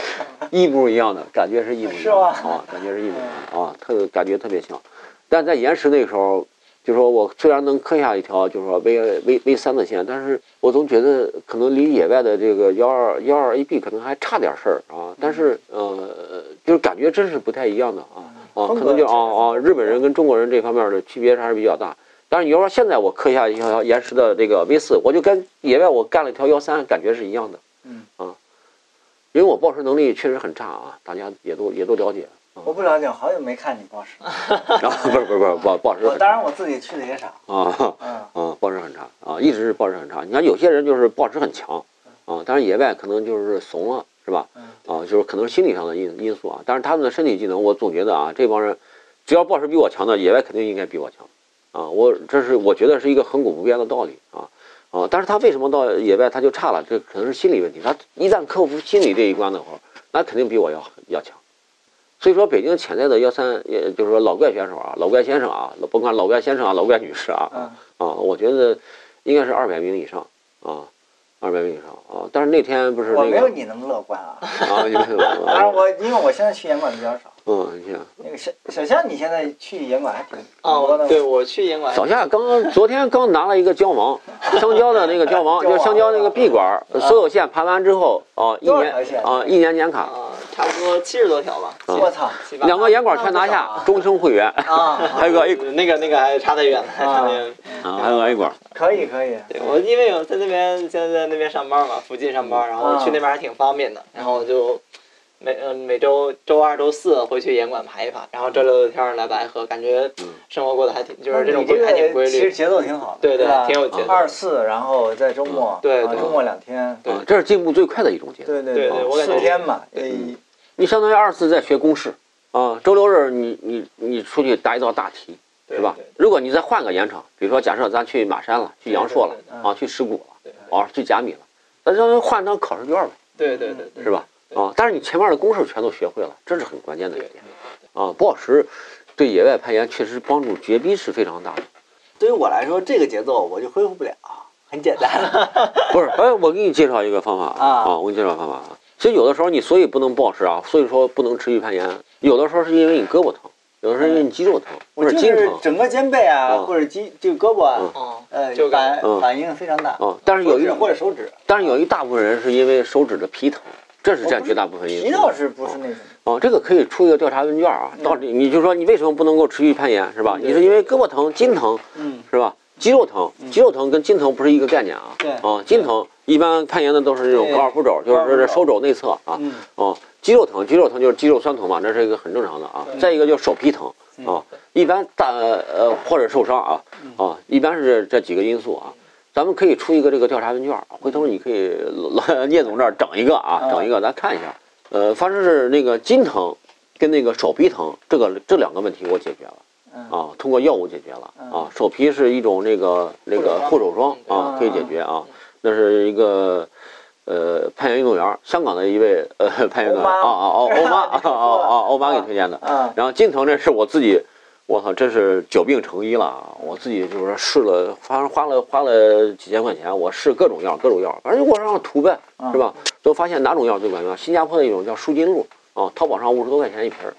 一模一样的感觉是一模一样啊，感觉是一模一样的啊，特感觉特别像。但在岩石那个时候，就说我虽然能刻下一条就是说 V V V 三的线，但是我总觉得可能离野外的这个幺二幺二 AB 可能还差点事儿啊。但是呃，就是感觉真是不太一样的啊啊，可能就啊啊，日本人跟中国人这方面的区别还是比较大。但是你要说现在我刻下一条岩石的这个 V 四，我就跟野外我干了一条幺三，感觉是一样的。嗯啊，因为我报时能力确实很差啊，大家也都也都了解。我不了解，好久没看你报时。啊，不是不是不是报报时我当然我自己去的也少。啊嗯啊，报时很差啊，一直是报时很差。你看有些人就是报时很强啊，但是野外可能就是怂了，是吧？嗯啊，就是可能是心理上的因因素啊。但是他们的身体技能，我总觉得啊，这帮人只要暴食比我强的，野外肯定应该比我强啊。我这是我觉得是一个恒古不变的道理啊啊。但是他为什么到野外他就差了？这可能是心理问题。他一旦克服心理这一关的话，那肯定比我要要强。所以说，北京潜在的幺三，也就是说老怪选手啊，老怪先生啊，甭管老怪先生啊，老怪女士啊，嗯啊，我觉得应该是二百名以上啊，二百名以上啊。但是那天不是我那个没有你那么乐观啊。啊，你们 当然我因为我现在去演馆比较少。嗯，那个小小夏，你现在去演馆还挺啊，多的。我对我去演馆，小夏刚昨天刚拿了一个胶王，香蕉的那个胶王，就是香蕉那个闭管，所有线盘完之后啊，一年啊一年年卡，啊，差不多七十多条吧，啊。我操！两个严管全拿下终生会员，啊，还有个 A 那个那个还差得远呢，差得远。啊，还有个 A 管，可以可以。对我因为我在那边现在在那边上班嘛，附近上班，然后去那边还挺方便的，然后我就每嗯每周周二周四回去严管爬一爬，然后周六天儿来白河，感觉生活过得还挺就是这种规还挺规律。其实节奏挺好的，对对吧挺有节奏二四，然后在周末，对对啊周末两天，对啊，这是进步最快的一种节奏。对对对对我感觉四天嘛，嗯，你相当于二四在学公式啊，周六日你你你出去答一道大题，对是吧？如果你再换个盐场，比如说假设咱去马山了，去阳朔了啊，去石鼓了，啊，去甲米了，那就换张考试卷呗，对对对对，是吧？对啊，但是你前面的公式全都学会了，这是很关键的一对点啊。报时对野外攀岩确实帮助绝逼是非常大的。对于我来说，这个节奏我就恢复不了，很简单。不是，哎，我给你介绍一个方法啊啊我给你介绍方法啊。其实有的时候你所以不能暴食啊，所以说不能持续攀岩，有的时候是因为你胳膊疼，有的时候因为你肌肉疼，或我就是者筋疼整个肩背啊，嗯或者肌这个胳膊啊，嗯，呃，就感嗯反反应非常大。嗯。但是有一或者手指，但是有一大部分人是因为手指的皮疼，这是占绝大部分因素。皮倒是不是那种，哦，这个可以出一个调查问卷啊，到底你就说你为什么不能够持续攀岩是吧？你是因为胳膊疼、筋疼嗯，是吧？肌肉疼，肌肉疼跟筋疼不是一个概念啊。对啊，筋疼一般攀岩的都是这种对高尔夫肘，就是这手肘内侧啊。嗯，哦，肌肉疼，肌肉疼就是肌肉酸疼嘛，这是一个很正常的啊。再一个就是手皮疼啊，一般大呃或者受伤啊啊，一般是这这几个因素啊。咱们可以出一个这个调查问卷，回头你可以老 聂总这儿整一个啊，嗯整一个咱看一下。呃，发生是那个筋疼跟那个手皮疼，这个这两个问题我解决了嗯啊，通过药物解决了嗯啊。手皮是一种那个那个护护手霜啊，可以解决啊。那是一个呃攀岩运动员，香港的一位呃 攀岩运动员啊啊欧欧妈啊啊啊欧妈给推荐的。啊，然后筋疼这是我自己，我操，这是久病成医了啊！我自己就是说试了，反正花了花了几千块钱，我试各种药，各种药，反正就往上涂呗，是吧？最后发现哪种药最管用？新加坡的一种叫舒筋露啊，淘宝上五十多块钱一瓶儿。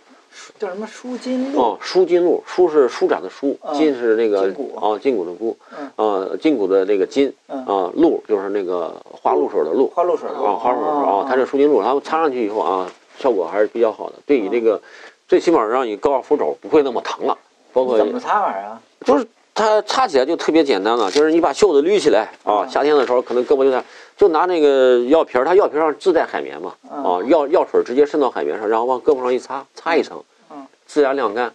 叫什么舒筋露？哦，舒筋露，舒是舒展的舒，嗯筋是那个啊，筋骨的骨嗯，啊，筋骨的那个筋，嗯啊，露就是那个花露水的露，花露水露啊，花露水啊，它这舒筋露，它擦上去以后啊，效果还是比较好的，对你这个，最起码让你高尔夫肘不会那么疼了，包括怎么擦法啊？就是它擦起来就特别简单了，就是你把袖子捋起来啊，嗯夏天的时候可能胳膊有点，就拿那个药瓶儿，它药瓶上自带海绵嘛，嗯啊，药药水直接渗到海绵上，然后往胳膊上一擦，擦一层嗯，自然晾干，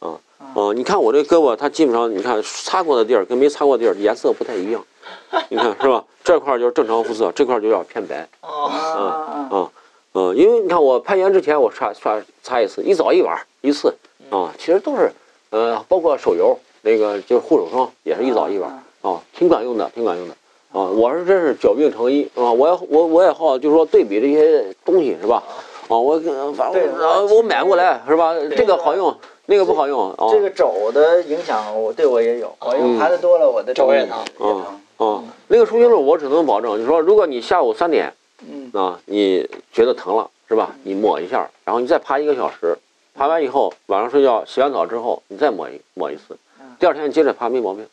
啊嗯啊，你看我这胳膊，它基本上你看擦过的地儿跟没擦过的地儿颜色不太一样，你看是吧？这块儿就是正常肤色，这块儿就有点偏白，啊啊，嗯，因为你看我攀岩之前我刷刷擦一次，一早一晚一次啊，其实都是呃，包括手游那个就是护手霜也是一早一晚啊，挺管用的，挺管用的啊。我是真是久病成医啊，我也我我也好就是说对比这些东西是吧？啊，我跟反正我我买过来是吧？这个好用，那个不好用啊。这个肘的影响我对我也有，我用爬的多了，我的肘也疼也疼。啊，那个舒筋露我只能保证，你说如果你下午三点嗯。啊，你觉得疼了是吧？你抹一下，然后你再趴一个小时，趴完以后晚上睡觉洗完澡之后你再抹一抹一次，第二天接着趴没毛病。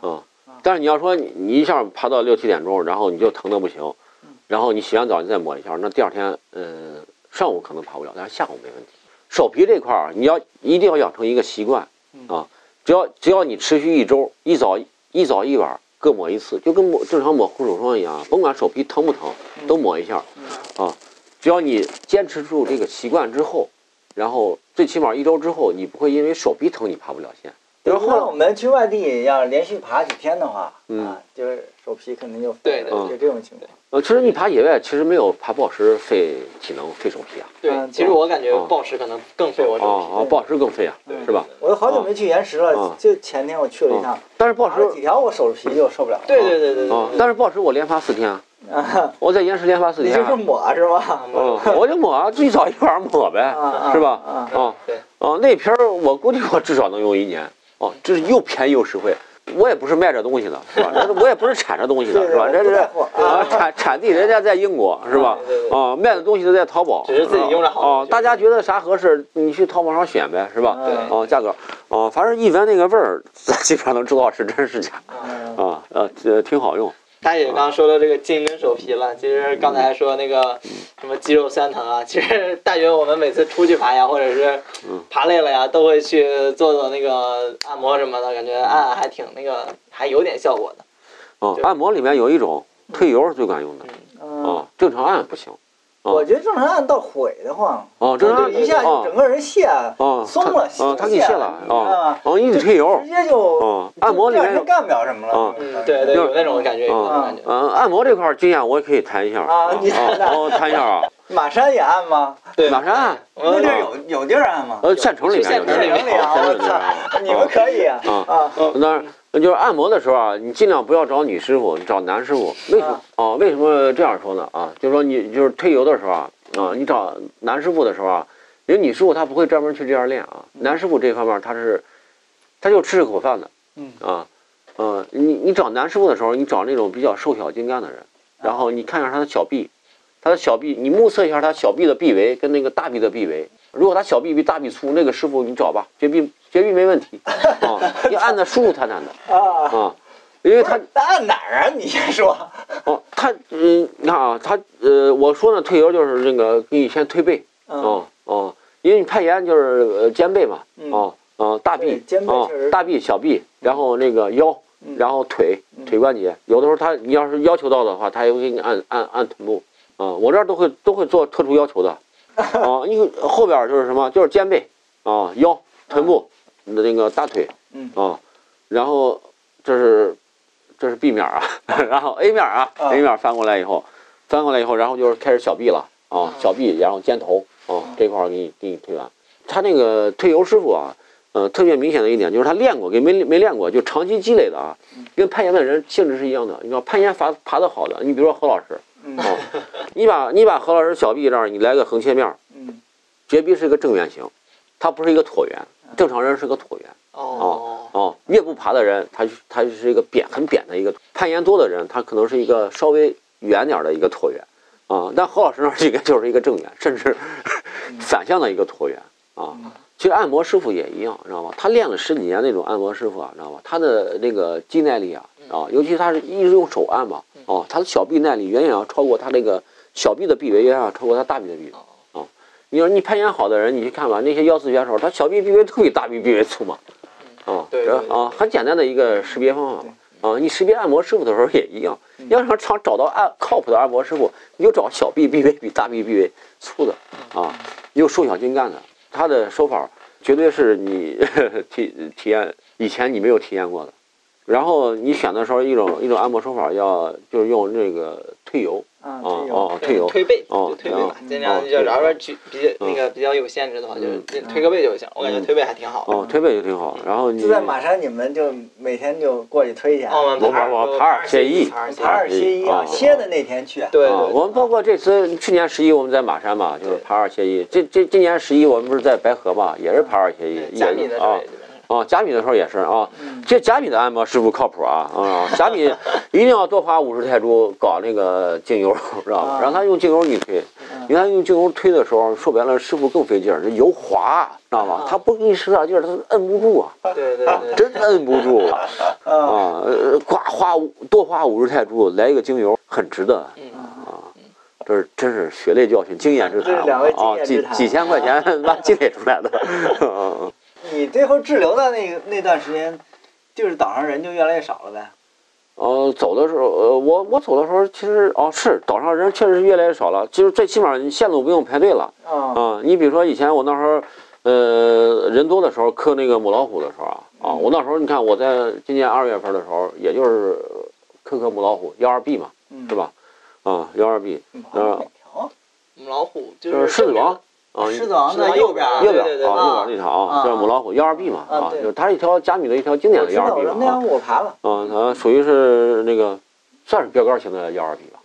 啊，但是你要说你你一下趴到六七点钟，然后你就疼的不行，然后你洗完澡你再抹一下，那第二天嗯上午可能爬不了，但是下午没问题。手皮这块儿你要一定要养成一个习惯啊，只要只要你持续一周，一早一早一晚各抹一次，就跟抹正常抹护手霜一样，甭管手皮疼不疼，都抹一下，啊，只要你坚持住这个习惯之后，然后最起码一周之后，你不会因为手臂疼你爬不了线。然后来我们去外地要连续爬几天的话，嗯啊，就是手皮肯定就对对就这种情况。呃，其实你爬野外，其实没有爬暴石费体能、费手皮啊。对嗯，其实我感觉哦暴食可能更费我手哦哦，暴石更费啊，是吧？我都好久没去岩石了啊，就前天我去了一趟，但是暴爬了几条我手皮就受不了了。对对对对对但是暴石我连爬四天啊，啊，我在延时连发四你天啊。就是抹是吧？嗯，我就抹啊，一早一晚抹呗，啊是吧？啊啊对啊，那瓶儿我估计我至少能用一年。哦，这是又便宜又实惠。我也不是卖这东西的，是吧？这我也不是产这东西的，是吧？这是啊，产产地人家在英国，是吧？啊，卖的东西都在淘宝，只是自己用着好啊。大家觉得啥合适，你去淘宝上选呗，是吧？对啊，价格啊，反正一闻那个味儿，咱基本上能知道是真是假嗯啊。呃，这挺好用。大姐刚刚说的这个筋跟手皮了，其实刚才还说那个什么肌肉酸疼啊，其实大学我们每次出去爬呀，或者是爬累了呀，都会去做做那个按摩什么的，感觉按按还挺那个，还有点效果的。哦，按摩里面有一种退油是最管用的嗯，哦，正常按不行。我觉得正常按到毁的慌，哦，正常按一下就啊整个人卸啊，松了，它啊，它给你卸了啊啊，，哦，一推油。直，接就啊，按摩里面就干不了什么了啊。嗯，对对，有那种感觉，有那种啊感觉。嗯，按摩这块儿经验我也可以谈一下啊你谈谈。哦，谈一下啊，马山也按吗？对，马山按，那地儿有有地儿按吗？呃，县城里面有县城里面你们可以啊。啊啊！当然，就是按摩的时候啊，你尽量不要找女师傅，你找男师傅。为什么？哦，为什么这样说呢？啊，就是说你就是推油的时候啊，啊，你找男师傅的时候啊，因为女师傅她不会专门去这样练啊，男师傅这方面他是，他就吃这口饭的。嗯啊，呃，你你找男师傅的时候，你找那种比较瘦小精干的人，然后你看一下他的小臂，他的小臂，你目测一下他小臂的臂围跟那个大臂的臂围。如果他小臂比大臂粗，那个师傅你找吧，绝壁绝壁没问题 啊，你按的舒舒坦坦的啊，啊，因为他他按哪儿啊？你先说。哦，他嗯，你看啊，他呃，我说呢，退油就是那个给你先推背，嗯哦哦，因为你攀岩就是呃肩背嘛，嗯哦哦，大臂对肩背哦确实大臂小臂，然后那个腰，嗯然后腿腿关节，有的时候他你要是要求到的话，他也会给你按按按臀部，啊，我这儿都会都会做特殊要求的，啊，因为后边就是什么，就是肩背啊腰臀部那个大腿，嗯。啊，然后这是这是 B 面啊，然后 A 面啊啊，A 面翻过来以后，翻过来以后，然后就是开始小臂了啊，小臂，然后肩头啊这块儿给你给你推完。他那个推油师傅啊，呃，特别明显的一点就是他练过跟没没练过，就长期积累的啊，跟攀岩的人性质是一样的。你知道攀岩爬爬的好的，你比如说何老师，嗯。啊，你把你把何老师小臂这儿你来个横切面，嗯。绝壁是一个正圆形，它不是一个椭圆，正常人是个椭圆。哦，哦，越不爬的人，他他就是一个扁很扁的一个攀岩多的人，他可能是一个稍微圆点的一个椭圆啊。但何老师那儿应该就是一个正圆，甚至反向的一个椭圆啊。其实按摩师傅也一样，知道吗？他练了十几年那种按摩师傅啊，知道吗？他的那个肌耐力啊啊，尤其他是一直用手按嘛，哦，他的小臂耐力远远要超过他那个小臂的臂围，远远要超过他大臂的臂围啊。你说你攀岩好的人，你去看吧，那些腰四选手，他小臂臂围都比大臂臂围粗嘛。啊，啊，很简单的一个识别方法嘛。啊，你识别按摩师傅的时候也一样，要想想找到按靠谱的按摩师傅，你就找小臂臂围比大臂臂围粗的啊，又瘦小精干的，他的手法绝对是你 体体验以前你没有体验过的。然后你选的时候，一种一种按摩手法要就是用这个推油啊，哦哦推油推背，哦就推背尽量哦就然后举比较嗯那个比较有限制的话，就是嗯推个背就行。我感觉推背还挺好的。哦推背就挺好。然后你就在马山，你们就每天就过去推去。哦，我们我爬我爬尔歇一爬二歇一啊，哦歇的那天去。对我们包括这次去年十一我们在马山嘛，就是爬二歇一。这这今年十一我们不是在白河嘛，也是爬二歇一，也是啊啊，甲米的时候也是啊。嗯这甲米的按摩师傅靠谱啊啊！甲米 一定要多花五十泰铢搞那个精油，知道吧？啊让他用精油给你推，嗯你看用精油推的时候，说白了师傅更费劲儿，这油滑，知道吧啊？他不给你使点劲儿，他摁不住啊，对对对，真摁不住啊！呃，刮花五多花五十泰铢来一个精油，很值得。啊，这是真是血泪教训，经验之谈啊，几几千块钱拉积累出来的。你你最后滞留的那个那段时间，就是岛上人就越来越少了呗。呃，走的时候，呃，我我走的时候，其实哦是岛上人确实是越来越少了，就是最起码你线路不用排队了啊啊。你比如说以前我那时候，呃，人多的时候磕那个母老虎的时候啊啊，我那时候你看我在今年二月份的时候，也就是磕磕母老虎幺二 B 嘛，嗯是？吧？啊，幺二 B 嗯好像哪条？母老虎就就是狮子王啊，狮子王的右边儿。右边啊，啊右边那条啊，啊叫母老虎幺二 B 嘛啊就是它是一条加米的一条经典的幺二，B 嘛那样我爬了，嗯，它属于是那个算是标杆型的幺二 B 吧。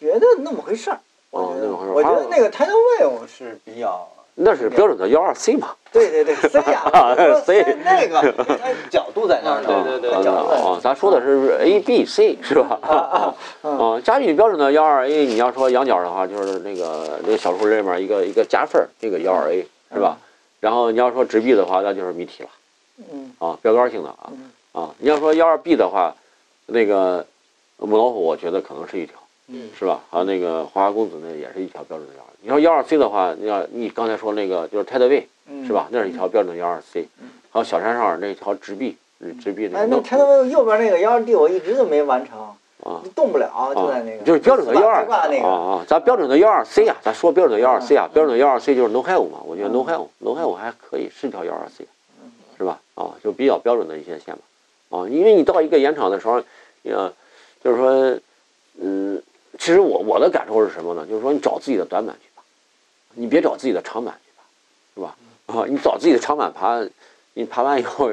觉得那么回事儿。我觉得哦那么回事儿我觉得那个抬头位我是比较，那是标准的幺二 C 嘛，对对对，C 呀 C 那个它角度在那儿呢，对对对啊角度啊，咱说的是 A B C 是吧？啊嗯啊，甲米标准的幺二 A，你要说羊角的话，就是那个那个小树林里面一个一个夹缝儿，这个幺二 A 是吧？然后你要说直臂的话，那就是谜题了嗯啊，标杆性的啊嗯啊。你要说幺二 B 的话，那个母老虎，我觉得可能是一条。嗯是吧？还有那个花花公子那也是一条标准的幺二。你说幺二 C 的话，你要你刚才说那个就是泰德威嗯是吧？那是一条标准的幺二 C。还有小山上那条直臂，嗯直臂那哎，个都那泰德威右边那个幺二 D 我一直都没完成，啊动不了，就在那个，啊，就是标准的幺二啊啊，咱标准的幺二 C 啊，咱说标准的幺二 C 啊，标准的幺二 C 就是 No Have 嘛，我觉得 No Have No Have 还可以，是条幺二 C，是吧？啊，就比较标准的一些线嘛。啊，因为你到一个盐场的时候，呃，就是说，嗯，其实我我的感受是什么呢？就是说你找自己的短板去爬，你别找自己的长板去爬，是吧？啊，你找自己的长板爬，你爬完以后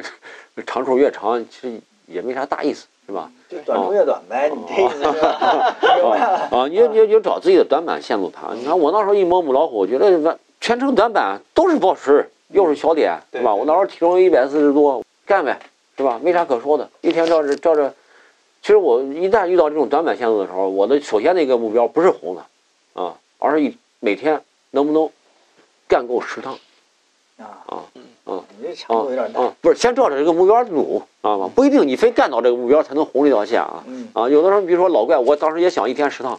长处越长，其实也没啥大意思，是吧？就短处越短呗，你这意思是吧？啊，你就你就你找自己的短板线路爬。你看我那时候一摸母老虎，我觉得完全程短板都是报时，又是小点，对是吧？我那时候体重一百四十多，干呗，是吧？没啥可说的，一天照着照着。其实我一旦遇到这种短板线路的时候，我的首先的一个目标不是红的，啊，而是一每天能不能干够十趟啊，啊啊你这强度有点大。啊，不是先照着这个目标努，知道吗？不一定你非干到这个目标才能红这条线啊嗯啊！有的时候比如说老怪，我当时也想一天十趟，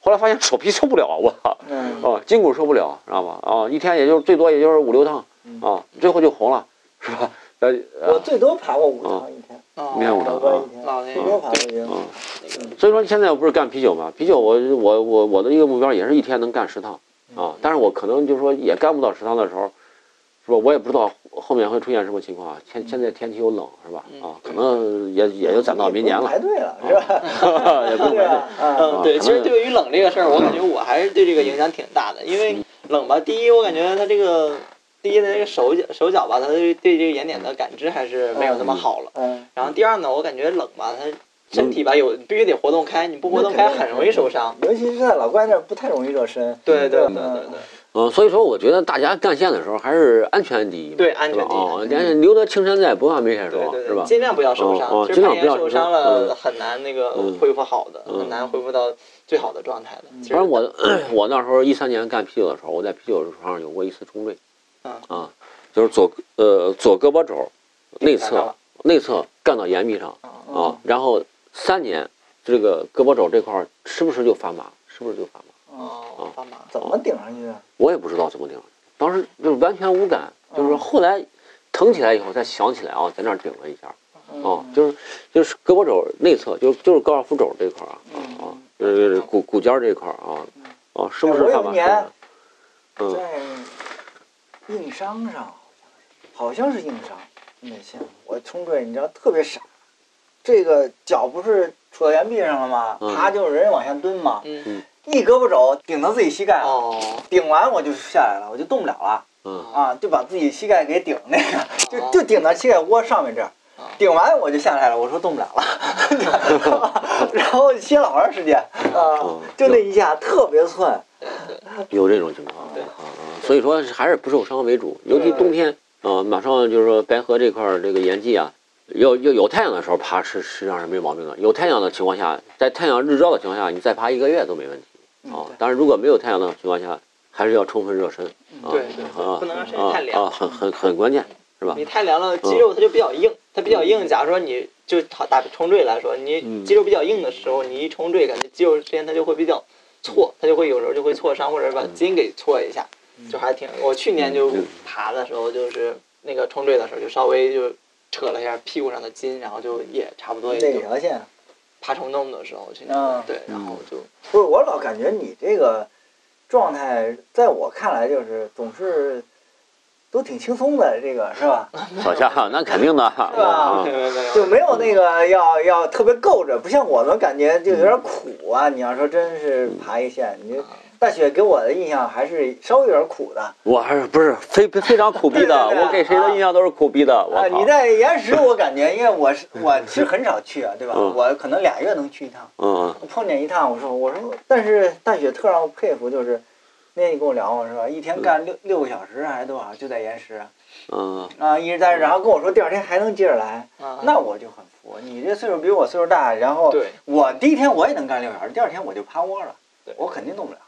后来发现手皮受不了，我操！嗯啊，筋骨受不了，知道吧？啊，一天也就最多也就是五六趟，啊，最后就红了，是吧？呃，我最多爬过五趟一天，哦明天我老哥一天，老那最多爬过一天。啊，所以说现在我不是干啤酒嘛，啤酒我我我我的一个目标也是一天能干十趟啊，但是我可能就是说也干不到食堂的时候，是吧？我也不知道后面会出现什么情况啊。现现在天气又冷，是吧？啊，可能也也就攒到明年了，排队了是吧？也不用排队嗯，对，其实对于冷这个事儿，我感觉我还是对这个影响挺大的，因为冷吧，第一我感觉它这个，第一它这个手脚手脚吧，它对对这个盐点的感知还是没有那么好了。嗯，然后第二呢，我感觉冷吧，它身体吧有必须得活动开，你不活动开很容易受伤。尤其是在老关那儿不太容易热身。对对对嗯对对，嗯，所以说我觉得大家干线的时候还是安全第一，对安全第一是吧啊，留得青山在，不怕没柴烧，对对对，是吧？尽量不要受伤。尽量不要受伤了嗯很难那个嗯恢复好的，嗯很难恢复到最好的状态的。其实反正我 我那时候一三年干啤酒的时候，我在啤酒上有过一次冲坠，嗯啊，就是左呃左胳膊肘内侧内侧干到岩壁上啊啊，然后三年这个胳膊肘这块儿时不时就发麻，时不时就发麻，哦，发麻。怎么顶上去的？我也不知道怎么顶上去，当时就是完全无感，就是后来疼起来以后才想起来啊，在那儿顶了一下。哦，就是就是胳膊肘内侧，就就是高尔夫肘这块儿啊啊，就是骨骨尖儿这块儿啊啊，是不是我有发麻？一年嗯在硬伤上，好像是硬伤，那天我冲坠，你知道特别傻，这个脚不是杵到岩壁上了吗？嗯。啪，就是人往下蹲嘛，嗯。一胳膊肘顶到自己膝盖了，哦，顶完我就下来了，我就动不了了。嗯。啊，就把自己膝盖给顶那个，就哦。就顶到膝盖窝上面这。顶完我就下来了，我说动不了了，然后歇老长时间。啊嗯，就那一下特别寸，有这种情况对。啊啊，所以说还是不受伤为主，尤其冬天啊，马上就是说白河这块儿这个岩剂啊，要要有太阳的时候爬是实际上是没毛病的，有太阳的情况下，在太阳日照的情况下，你再爬一个月都没问题啊。但是如果没有太阳的情况下，还是要充分热身啊，对对不能让身体啊太凉啊，很很很关键，是吧？你太凉了，肌肉它就比较硬，它比较硬。假如说你就打打冲坠来说，你嗯肌肉比较硬的时候，你一冲坠，感觉肌肉之间它就会比较挫，它就会有时候就会挫伤，或者把筋给挫一下，就还挺。我去年就爬的时候，就是那个冲坠的时候，就稍微就扯了一下屁股上的筋，然后就也差不多也哪就条线？爬虫洞的时候去那嗯，对，然后就不是，我老感觉你这个状态，在我看来就是总是都挺轻松的，这个是吧？好像，那肯定的，吧啊没有没有就没有那个要要特别够着，不像我们感觉就有点苦啊。你要说真是爬一线，你大雪给我的印象还是稍微有点苦的我还是不是非非常苦逼的，对对对我给谁的印象都是苦逼的。我啊。你在岩石，我感觉因为我是我其实很少去啊，对吧？嗯我可能俩月能去一趟。嗯我碰见一趟，我说我说，但是大雪特让我佩服，就是那天你跟我聊过是吧？一天干六六个小时还是多少？就在岩石嗯啊，一直在，然后跟我说第二天还能接着来，啊那我就很服。你这岁数比我岁数大，然后对我第一天我也能干六小时，第二天我就趴窝了对，我肯定动不了。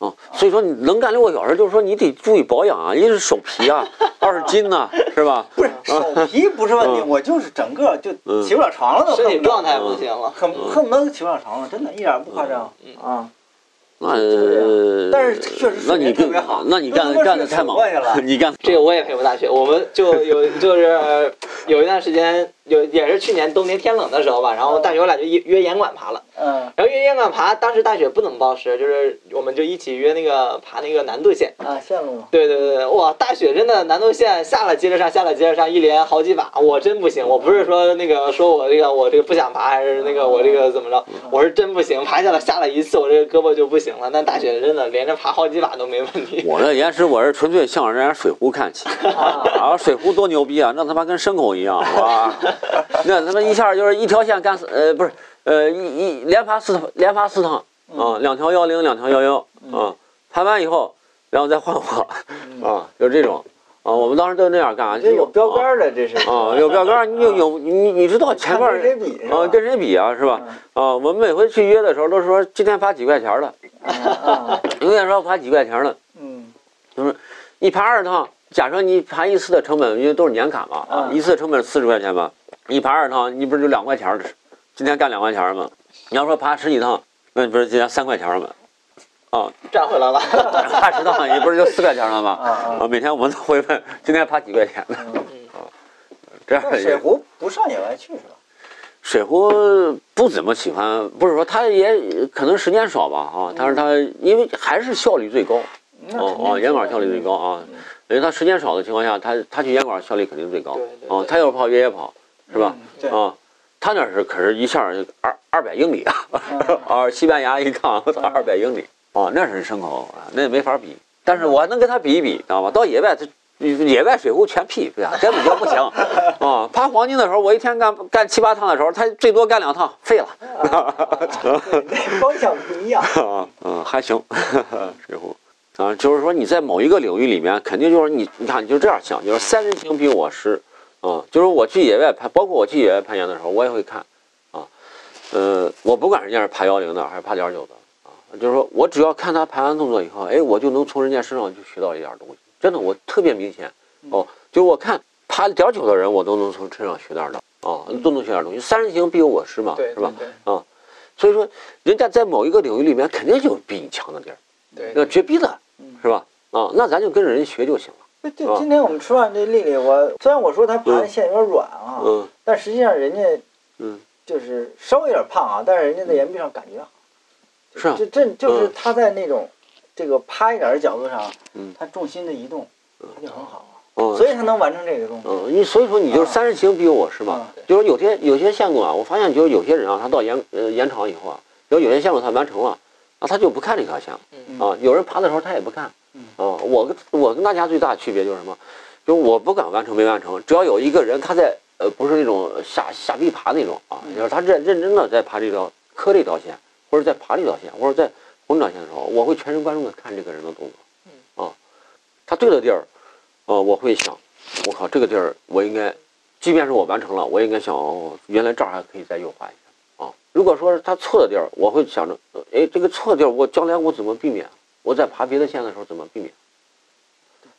嗯，所以说你能干六个小时，就是说你得注意保养啊，一是手皮啊，二是筋呐，是吧？不是手皮不是问题，嗯我就是整个就嗯起不了床了，都身体状态不行了。恨恨不得起不了床了，真的一点不夸张嗯啊。那呃，但是确实那你特别好那你干干的太猛死过去了 你干这个我也佩服大学，我们就有就是有一段时间有也是去年冬天天冷的时候吧，然后大学我俩就约约岩馆爬了，嗯然后约岩馆爬，当时大雪不怎么报时，就是我们就一起约那个爬那个难度线。啊，线路。对对对对，哇，大雪真的难度线下了接着上，下了接着上，一连好几把，我真不行，我不是说那个说我这个我这个不想爬，还是那个我这个怎么着，我是真不行，爬下来下了一次，我这个胳膊就不行了。但大雪真的连着爬好几把都没问题。我这岩石，我是纯粹向人家水壶看齐啊！水壶多牛逼啊，那他妈跟牲口一样哇！那他妈一下就是一条线干四，呃，不是，呃，一一连爬四连爬四趟啊，两条幺零，两条幺幺啊，爬完以后，然后再换我 啊，就这种。啊，我们当时都那样干，这有标杆儿的，这是啊，有标杆儿，你有有你你知道前面看跟谁比啊，跟谁比啊，是吧？啊，我们每回去约的时候都说今天发几块钱的，啊，永远说发几块钱的。嗯。就是你爬二趟，假设你爬一次的成本，因为都是年卡嘛，啊，嗯。一次成本四十块钱吧，你爬二趟，你不是就两块钱儿？今天干两块钱儿吗？你要说爬十几趟，那你不是今天三块钱儿吗？啊，赚回来了。爬十趟，你不是就四块钱了 啊吗？啊啊，每天我们都会问今天爬几块钱的，啊。这样水壶不上野外去是吧？水壶不怎么喜欢，不是说他也可能时间少吧，啊，但是他因为还是效率最高，哦哦，那肯定是严管效率最高啊，因为他时间少的情况下，他他去烟管效率肯定最高哦，对他要跑越野跑是吧？啊，他那是可是一下就二二百英里啊，嗯 啊，西班牙一趟 二百英里，啊，那是牲口啊，那也没法比。但是我还能跟他比一比，知道吧？到野外，他野外水壶全屁，对吧？根本就不行啊！爬黄金的时候，我一天干干七八趟的时候，他最多干两趟，废了。对 方向不一样。啊，嗯，还行，水壶啊，就是说你在某一个领域里面，肯定就是你，你看你就这样想，就是三人行必有我师啊，就是我去野外攀，包括我去野外攀岩的时候，我也会看啊，呃，我不管人家是爬幺零的还是爬点九的啊，就是说我只要看他爬完动作以后，哎，我就能从人家身上就学到一点东西，真的，我特别明显哦，就是我看爬点九的人，我都能从身上学点的啊，都能学点东西，三人行必有我师嘛，对是吧？啊所以说，人家在某一个领域里面肯定有比你强的地儿，对那绝逼的，是吧？啊，那咱就跟着人学就行了。就就今天我们吃饭这丽丽，我虽然我说她爬的线有点软啊，嗯。但实际上人家嗯，就是稍微有点胖啊，但是人家在岩壁上感觉好。是啊。这这就是嗯。她在那种这个趴一点的角度上嗯，她重心的移动，她就很好，嗯，所以她能完成这个动作。嗯，你所以说你就是三十行必有我师嘛。嗯就是有些有些线路啊，我发现就是有些人啊，他到延呃岩场以后啊，有有些线路他完成了，啊，他就不看这条线啊。有人爬的时候他也不看嗯啊。我跟我跟大家最大的区别就是什么？就是我不管完成没完成，只要有一个人他在呃不是那种下下地爬那种啊，就是他认认真的在爬这条磕这条线，或者在爬这条线，或者在红这条线的时候，我会全神贯注的看这个人的动作啊。他对的地儿，呃，我会想，我靠，这个地儿我应该，即便是我完成了，我应该想，哦，原来这儿还可以再优化一下啊。如果说是他错的地儿，我会想着，呃哎，这个错的地儿，我将来我怎么避免？我在爬别的线的时候怎么避免？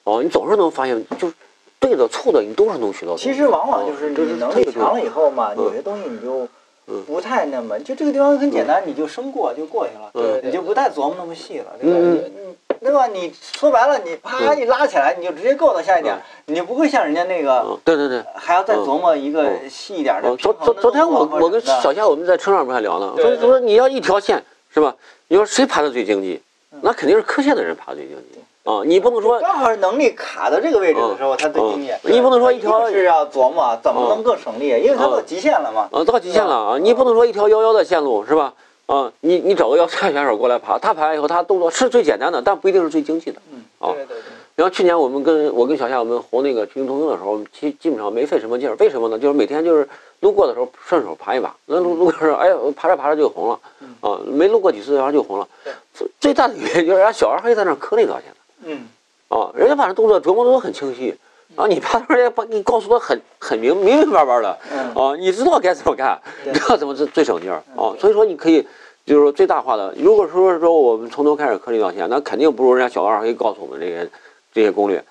哦，你总是能发现，就是对的错的，你都是能学到。其实往往就是你能力强了以后嘛，嗯有些东西你就嗯不太那么，就这个地方很简单，你就生过就过去了，嗯你就不太琢磨那么细了，对吧？嗯对吧？你说白了，你啪一拉起来，你就直接够到下一点，你就不会像人家那个嗯，对对对。还要再琢磨一个细一点的哦，昨昨昨天我我跟小夏我们在车上不还聊呢，对对所以说你要一条线是吧？你说谁爬的最经济？嗯那肯定是科线的人爬最经济啊！你不能说刚好是能力卡到这个位置的时候，他最经济。嗯你不能说一条定是要琢磨怎么能更省力，因为他到极限了嘛。啊到极限了啊！你不能说一条幺幺的线路是吧？啊，你你找个幺三选手过来爬，他爬完以后他动作是最简单的，但不一定是最精细的。啊对对对，然后去年我们跟我跟小夏我们红那个群星同行的时候，我们基基本上没费什么劲儿，为什么呢？就是每天就是路过的时候顺手爬一把，那路路过的时候，哎呀，爬着爬着就红了，啊，没路过几次然后就红了。最最大的原因就是人家小二黑在那儿磕那条线呢，嗯，啊，人家把这动作琢磨的都很清晰，然后你爬的时候人家把你告诉的很很明明明白白的，嗯。啊，你知道该怎么干，你知道怎么最最省劲儿。啊，所以说你可以。就是说最大化的，如果说说我们从头开始磕这条线，那肯定不如人家小二可以告诉我们这些这些攻略，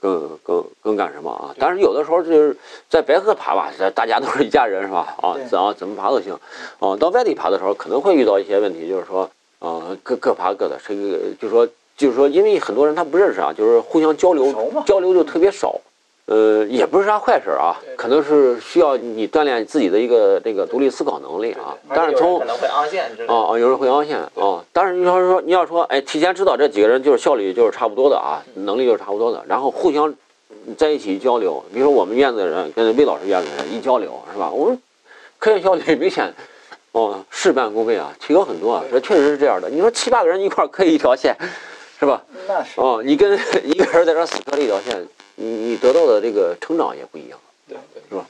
更更更干什么啊？但是有的时候就是在白河爬吧，这大家都是一家人是吧？啊，对。怎啊怎么爬都行，啊，到外地爬的时候可能会遇到一些问题，就是说，啊，各各爬各的，这个就是说就是说，因为很多人他不认识啊，就是互相交流交流就特别少。呃，也不是啥坏事啊，可能是需要你锻炼自己的一个这个独立思考能力啊。但是从可能会。啊啊，有人会凹陷啊。但是你要是说你要说，哎，提前知道这几个人就是效率就是差不多的啊，能力就是差不多的，然后互相在一起交流。比如说我们院子的人跟魏老师院子的人一交流，是吧？我们科研效率明显哦事半功倍啊，提高很多啊。这确实是这样的。你说七八个人一块儿磕一条线，是吧？那是。哦，你跟一个人在这儿死磕了一条线，你你得到的这个成长也不一样。对对是吧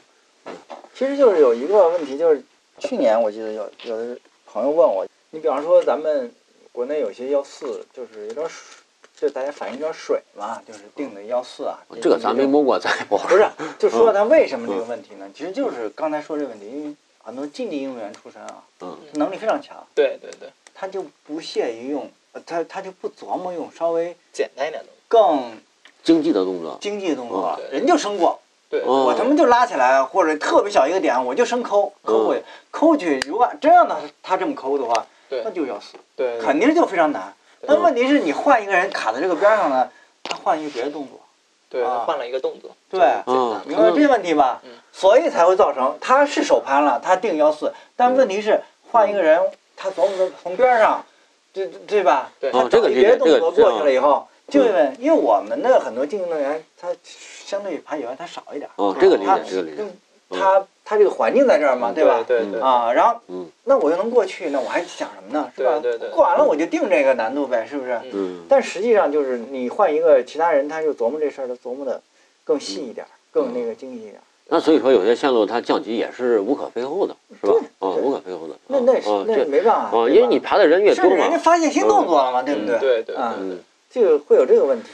其实就是有一个问题，就是去年我记得有有的朋友问我，你比方说咱们国内有些幺四，就是有点水，就大家反映有点水嘛，就是定的幺四啊。这个咱没摸过，咱也不好不。是，就说他为什么这个问题呢？其实就是刚才说这个问题，因为很多竞技运动员出身啊，嗯能力非常强，对对对，他就不屑于用，呃他他就不琢磨用稍微简单一点的。更经济的动作，经济的动作人就生过。对，哦我他妈就拉起来，或者特别小一个点，我就生抠抠过去，抠去。如果真让他他这么抠的话，对那就要死，对，肯定就非常难。对但问题是你换一个人卡在这个边上呢，他换一个别的动作，对啊换了一个动作。对嗯明白这个问题吧嗯？所以才会造成他是手攀了，他定幺四，但问题是换一个人，他琢磨着从边上，对对吧？对他找一别的动作过去了以后，就嗯因为因为我们的很多竞技运动员，他相对于爬野外他少一点。哦，这个理他解，这个理解。他他这个环境在这儿嘛，对吧？对对，啊，然后嗯那我又能过去，那我还想什么呢？是吧？对对对过完了我就定这个难度呗，是不是？嗯，但实际上就是你换一个其他人，他就琢磨这事儿，他琢磨的更细一点，更那个精细一点。那所以说有些线路它降级也是无可非厚的，是吧？啊，对无可非厚的。那那是啊，那这没办法，啊，因为你爬的人越多甚至人家，发现新动作了嘛，对不对？对对啊对嗯这个会有这个问题。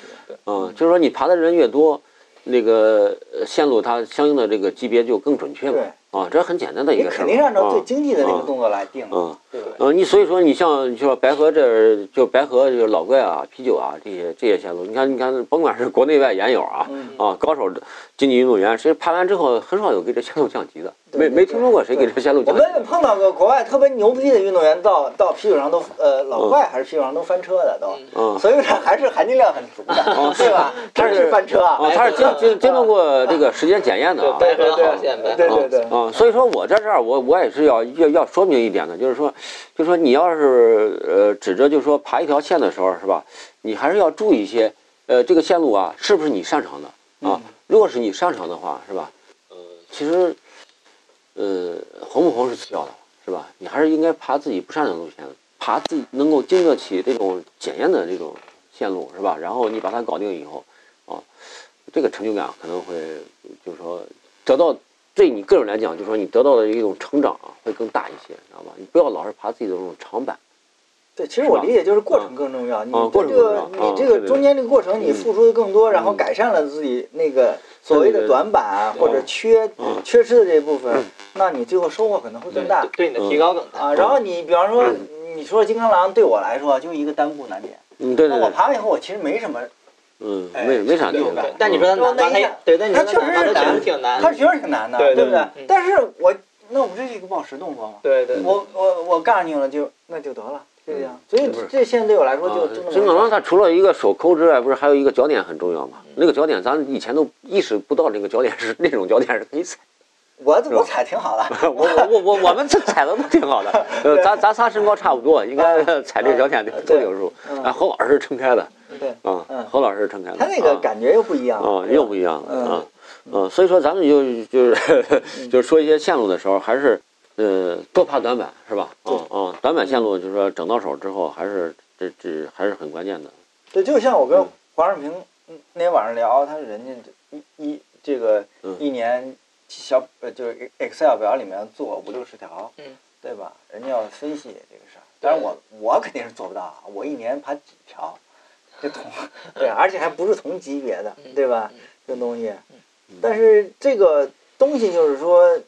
嗯，就是说你爬的人越多，那个线路它相应的这个级别就更准确嘛。啊，这很简单的一个事儿肯定是按照最啊经济的那个啊动作来定，嗯对不对？嗯，你所以说你像就说白河这就白河就是老怪啊、啤酒啊这些这些线路，你看你看，甭管是国内外研友啊嗯啊高手竞技运动员，谁拍完之后很少有给这线路降级的，没对对没听说过谁给这线路我降级。们碰到过国外特别牛逼的运动员到到啤酒上都呃老怪还是啤酒上都翻车的都，嗯所以说还是含金量很足的，对吧？真他是是翻车啊！啊，他是经经经过过这个时间检验的啊。对对对对对对，啊，所以说我在这儿，我我也是要要要说明一点的，就是说，就说你要是呃指着就是说爬一条线的时候，是吧？你还是要注意一些，呃，这个线路啊，是不是你擅长的啊？嗯如果是你擅长的话，是吧？呃，其实，呃，红不红是次要的，是吧？你还是应该爬自己不擅长的路线，爬自己能够经得起这种检验的这种线路，是吧？然后你把它搞定以后，啊，这个成就感可能会就是说得到对你个人来讲，就是说你得到的一种成长啊，会更大一些，知道吧？你不要老是爬自己的这种长板。对，其实我理解就是过程更重要。你啊过程这个你这个中间这个过程，你嗯付出的更多，然后嗯改善了自己那个所谓的短板啊或者嗯缺嗯缺失的这部分，那你最后收获可能会更大对你的提高更大。啊。然后你比方说，你说金刚狼对我来说就一个单步难点，嗯，对对对，那我爬完以后我其实没什么，嗯，哎没没啥成就感成就感。但你说他难他，对，但你说他确实挺难。他确实挺难的，对对不对嗯？但是我那我不这是一个宝石动作吗？对对，我我我干你了就那就得了，对呀，所以这现在对我来说就啊就那么金刚狼它除了一个手抠之外，不是还有一个脚点很重要吗？那个脚点咱以前都意识不到，那个脚点是那种脚点是可以踩。我我踩挺好的，我我我我我们这踩的都挺好的，呃，咱咱仨身高差不多，应该 踩这脚点都有数。嗯啊，侯老师是撑开的对，啊嗯，侯老师是撑开的。他那个啊感觉又不一样啊，又不一样了嗯啊，嗯，所以说咱们就就是就是说一些线路的时候，还是呃多爬短板是吧？啊啊，短板线路就是说整到手之后，还是这这还是很关键的。对，就像我跟嗯黄世平嗯那天晚上聊，他说人家这一一这个嗯一年小呃就是 Excel 表里面做五六十条，嗯，对吧？人家要分析这个事儿，当然我我肯定是做不到啊，我一年爬几条，这同 对，而且还不是同级别的，对吧嗯？这东西，但是这个东西就是说，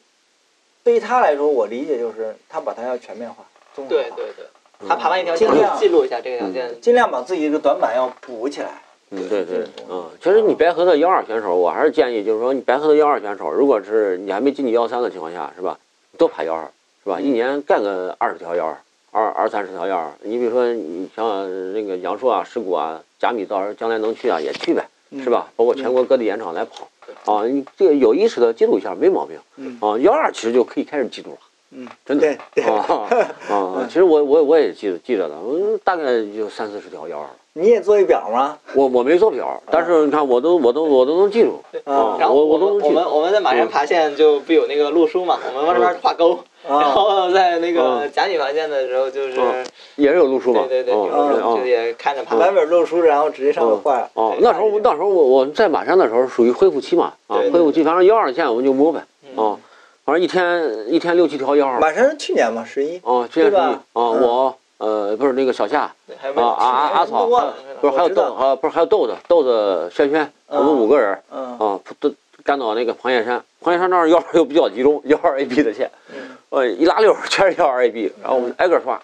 对于他来说，我理解就是他把它要全面化、综合化，对对对，他爬完一条线尽量记录一下这个条线，尽量把自己这个短板要补起来。嗯，对对，嗯，其实你白河的幺二选手，我还是建议，就是说你白河的幺二选手，如果是你还没进去幺三的情况下，是吧？多爬幺二，是吧？一年干个二十条幺二，二二三十条幺二。你比如说，你像那个杨硕啊、石鼓啊、贾米，到时候将来能去啊，也去呗，是吧？包括全国各地盐场来跑，啊，你这个有意识的记录一下没毛病。嗯啊，幺二其实就可以开始记录了。嗯，真的对对，啊 啊！其实我我我也记得记着的，我大概就三四十条幺二。你也做一表吗？我我没做表，但是你看我都我都我都能记住。啊然后我我我们我们都能记住。我们在马山爬线就不有那个路书嘛，我们往这边画勾，然啊，后在那个嗯甲女爬线的时候就是，嗯也是有路书嘛。对对对，就也看着爬。版本路书，然后直接上面画。哦，那时候我那时候我我在马山的时候属于恢复期嘛，啊，恢复期，反正幺二线我们就摸呗，嗯啊，反正一天一天六七条幺二，马山是去年嘛，十一。啊，这样对吧是啊，嗯我呃不是那个小夏啊啊啊阿草，不是还有豆啊不是还有豆子豆子轩轩，我们嗯五个人嗯啊都干到那个黄叶山，黄叶山那儿幺二又比较集中，幺二 AB 的线，嗯呃一拉溜全是幺二 AB，然后我们挨个刷，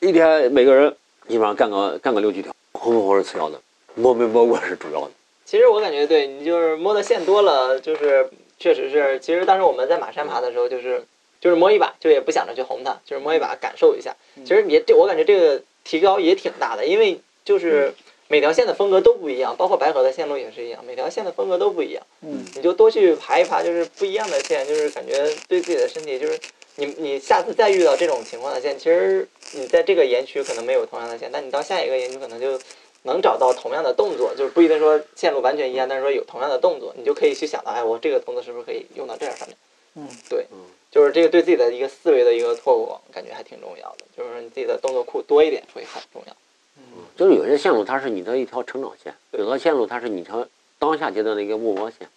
一天每个人基本上干个干个六七条，红不红是次要的，摸没摸过是主要的。其实我感觉对你就是摸的线多了，就是确实是，其实当时我们在马山爬的时候，就是就是摸一把，就也不想着去红它，就是摸一把感受一下。其实也这我感觉这个提高也挺大的，因为就是每条线的风格都不一样，包括白河的线路也是一样，每条线的风格都不一样。嗯。你就多去爬一爬，就是不一样的线，就是感觉对自己的身体，就是你你下次再遇到这种情况的线，其实你在这个岩区可能没有同样的线，但你到下一个岩区可能就能找到同样的动作，就是不一定说线路完全一样，但是说有同样的动作，你就可以去想到，哎，我这个动作是不是可以用到这样上面？嗯，对。嗯，就是这个对自己的一个思维的一个拓广，感觉还挺重要的，就是你自己的动作库多一点会很重要。嗯。就是有些线路它是你的一条成长线，有的线路它是你条当下阶段的一个目标线，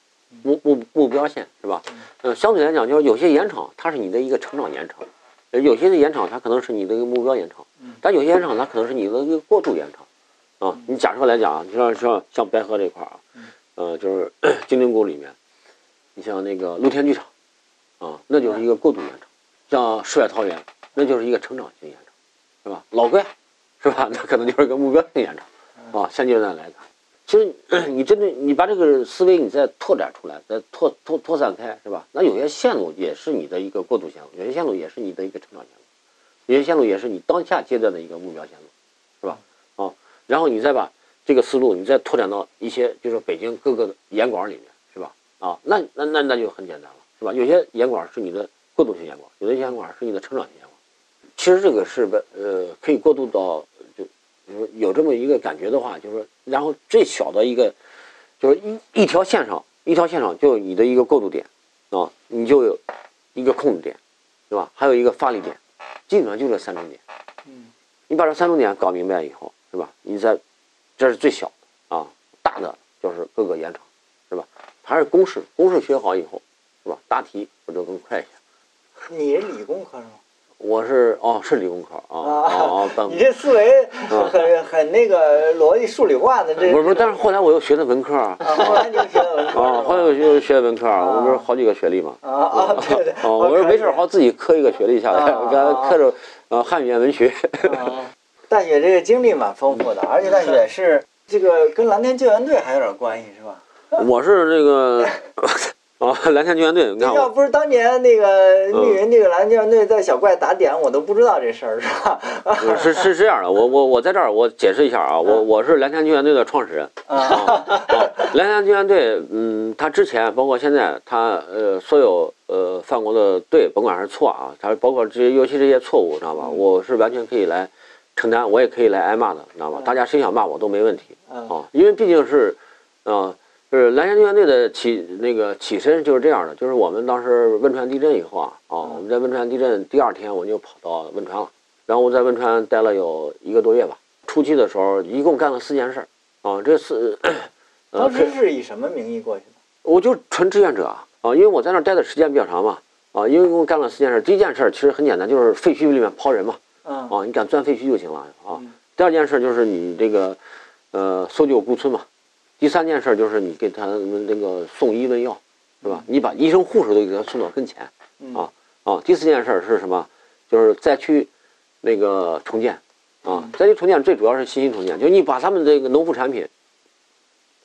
目目目标线是吧？嗯，相对来讲，就是有些延长它是你的一个成长延长，呃有些的延长它可能是你的一个目标延长，但有些延长它可能是你的一个过度延长。啊，你假设来讲像像像白河这块儿啊，呃，就是 金陵谷里面，你像那个露天剧场，啊，那就是一个过度延长；像世外桃源，那就是一个成长性延长，是吧？老怪，是吧？那可能就是一个目标性延长，啊，现阶段来看，其实你真正你把这个思维你再拓展出来，再拓拓拓散开，是吧？那有些线路也是你的一个过渡线路，有些线路也是你的一个成长线路，有些线路也是你当下阶段的一个目标线路，是吧？啊，然后你再把这个思路你再拓展到一些就是北京各个的严管里面，是吧？啊，那那那那就很简单了，是吧？有些严管是你的过渡性严管，有的严管是你的成长性严管。其实这个是不呃可以过渡到就就是有这么一个感觉的话，就是说，然后最小的一个就是一一条线上一条线上就有你的一个过渡点啊，你就有一个控制点，是吧？还有一个发力点，基本上就这三种点。嗯，你把这三种点搞明白以后，是吧？你在这是最小的啊，大的就是各个延长，是吧？还是公式，公式学好以后，是吧？答题我就更快一些。你是理工科是吗？我是哦，是理工科啊啊啊，本你这思维很很那个逻辑数理化的这。不是不是，但是后来我又学的文科啊，啊，后来你就学的文科啊，后来我又学的文科啊，我不是好几个学历嘛。啊啊，对对。啊，我说没事儿，好。自己磕一个学历下来，啊我给他磕着呃汉语言文学。啊大雪这个经历蛮丰富的，而且大雪是这个跟蓝天救援队还有点关系是吧？我是这个啊，蓝天救援队，你看我，要不是当年那个密云这个蓝天救援队在小怪打点，我都不知道这事儿，是吧？是是是这样的，我我我在这儿我解释一下啊，我我是蓝天救援队的创始人。蓝天救援队，嗯，他之前包括现在，他呃所有呃犯过的对，甭管是错啊，他包括这些尤其这些错误，知道吧？我是完全可以来承担，我也可以来挨骂的，知道吧？大家谁想骂我都没问题嗯啊，因为毕竟是，啊，是蓝天救援队的起那个起身就是这样的，就是我们当时汶川地震以后啊，啊，我们在汶川地震第二天我就跑到汶川了，然后我在汶川待了有一个多月吧。初期的时候，一共干了四件事儿啊，这四，呃当时是以什么名义过去的？我就纯志愿者啊啊，因为我在那儿待的时间比较长嘛啊，因为一共干了四件事。第一件事其实很简单，就是废墟里面刨人嘛嗯啊，你敢钻废墟就行了啊嗯。第二件事就是你这个呃搜救孤村嘛。第三件事就是你给他们那个送医问药，是吧？你把医生护士都给他送到跟前嗯啊啊。第四件事是什么？就是灾区那个重建啊嗯，灾区重建最主要是信息重建，就是你把他们这个农副产品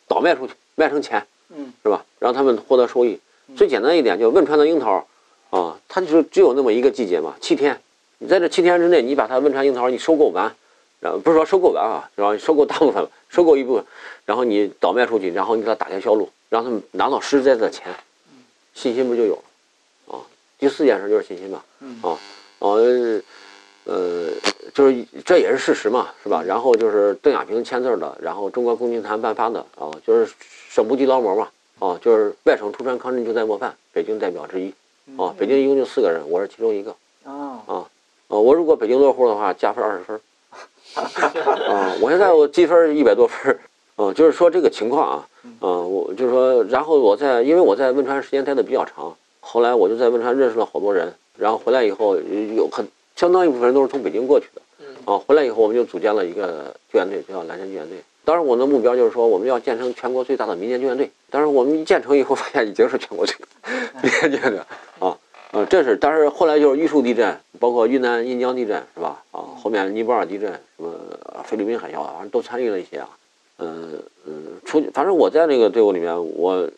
倒卖出去，卖成钱。嗯是吧？让他们获得收益嗯。最简单一点，就是汶川的樱桃，啊，它就是只有那么一个季节嘛，七天。你在这七天之内，你把它汶川樱桃你收购完，然后不是说收购完啊，然后收购大部分，收购一部分，然后你倒卖出去，然后你给他打开销路，让他们拿到实实在在的钱，信心不就有了？啊，第四件事就是信心嘛。嗯啊，呃，呃，就是这也是事实嘛，是吧？然后就是邓亚萍签字的，然后中国共青团颁发的啊，就是省部级劳模嘛，啊，就是外省出川抗震救灾模范北京代表之一啊，北京一共就四个人，我是其中一个啊啊，呃，我如果北京落户的话，加分二十分啊，我现在我积分一百多分啊，就是说这个情况啊，啊，我就是说，然后我在因为我在汶川时间待的比较长，后来我就在汶川认识了好多人，然后回来以后有很相当一部分人都是从北京过去的。嗯啊，回来以后我们就组建了一个救援队，叫蓝天救援队。当时，我的目标就是说，我们要建成全国最大的民间救援队。但是我们一建成以后，发现已经是全国最大的民间救援队啊啊，这是。但是后来就是玉树地震，包括云南印江地震，是吧？啊，后面尼泊尔地震，什么菲律宾海啸，反正都参与了一些啊。嗯嗯，出反正我在那个队伍里面，我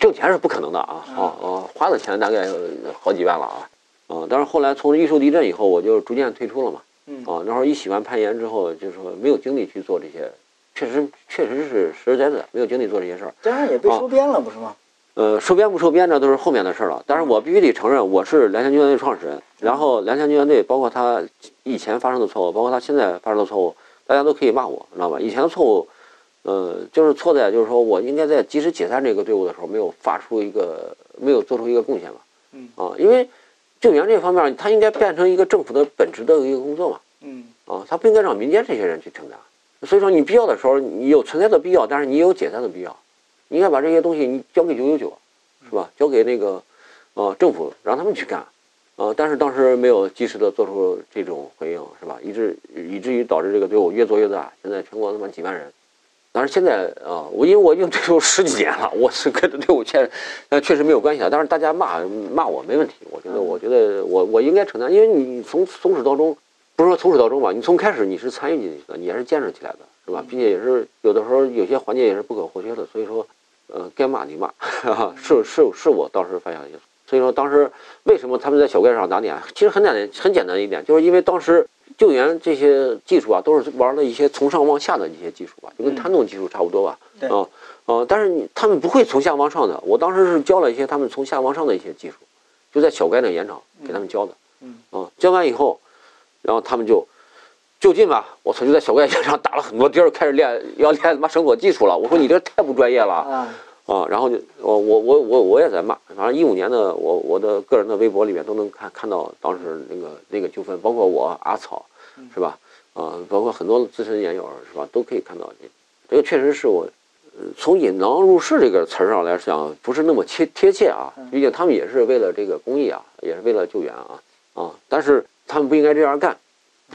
挣钱是不可能的啊啊啊，花的钱大概好几万了啊啊。但是后来从玉树地震以后，我就逐渐退出了嘛。嗯啊，那会儿一喜欢攀岩之后，就是说没有精力去做这些，确实确实是实实在在没有精力做这些事儿。加上也被收编了，不是吗？呃，收编不收编，这都是后面的事儿了。但是我必须得承认，我是蓝天救援队创始人。然后蓝天救援队，包括他以前发生的错误，包括他现在发生的错误，大家都可以骂我，知道吧？以前的错误，呃，就是错在就是说我应该在及时解散这个队伍的时候，没有发出一个，没有做出一个贡献嘛。嗯啊，因为救援这方面，它应该变成一个政府的本职的一个工作嘛。嗯啊，他不应该让民间这些人去承担。所以说，你必要的时候，你有存在的必要，但是你也有解散的必要。你应该把这些东西你交给九九九，是吧？交给那个，呃，政府让他们去干，呃，但是当时没有及时的做出这种回应，是吧？以致以至于导致这个队伍越做越大，现在全国他妈几万人。但是现在啊，我因为我已经退出十几年了，我是跟这队伍确，呃，确实没有关系啊。但是大家骂骂我没问题，我觉得，我觉得我我应该承担，因为你从从始到终。不是说从始到终吧，你从开始你是参与进去的，你也是建设起来的，是吧？并且也是有的时候有些环节也是不可或缺的，所以说，呃，该骂你骂，是是是我当时犯下的一些错。所以说当时为什么他们在小怪上打点，其实很简单，很简单一点，就是因为当时救援这些技术啊，都是玩了一些从上往下的一些技术吧，就跟探洞技术差不多吧，对啊啊，但是你他们不会从下往上的，我当时是教了一些他们从下往上的一些技术，就在小怪那盐场给他们教的，嗯啊，教完以后。然后他们就就近吧，我操，就在小怪岩上打了很多钉儿，开始练要练他妈绳索技术了。我说你这太不专业了啊啊！然后就我我我我我也在骂，反正一五年的我我的个人的微博里面都能看看到当时那个那个纠纷，包括我阿草，是吧？啊，包括很多资深研友是吧？都可以看到这这个确实是我。从引狼入室这个词儿上来讲，不是那么贴贴切啊。毕竟他们也是为了这个公益啊，也是为了救援啊啊！但是。他们不应该这样干，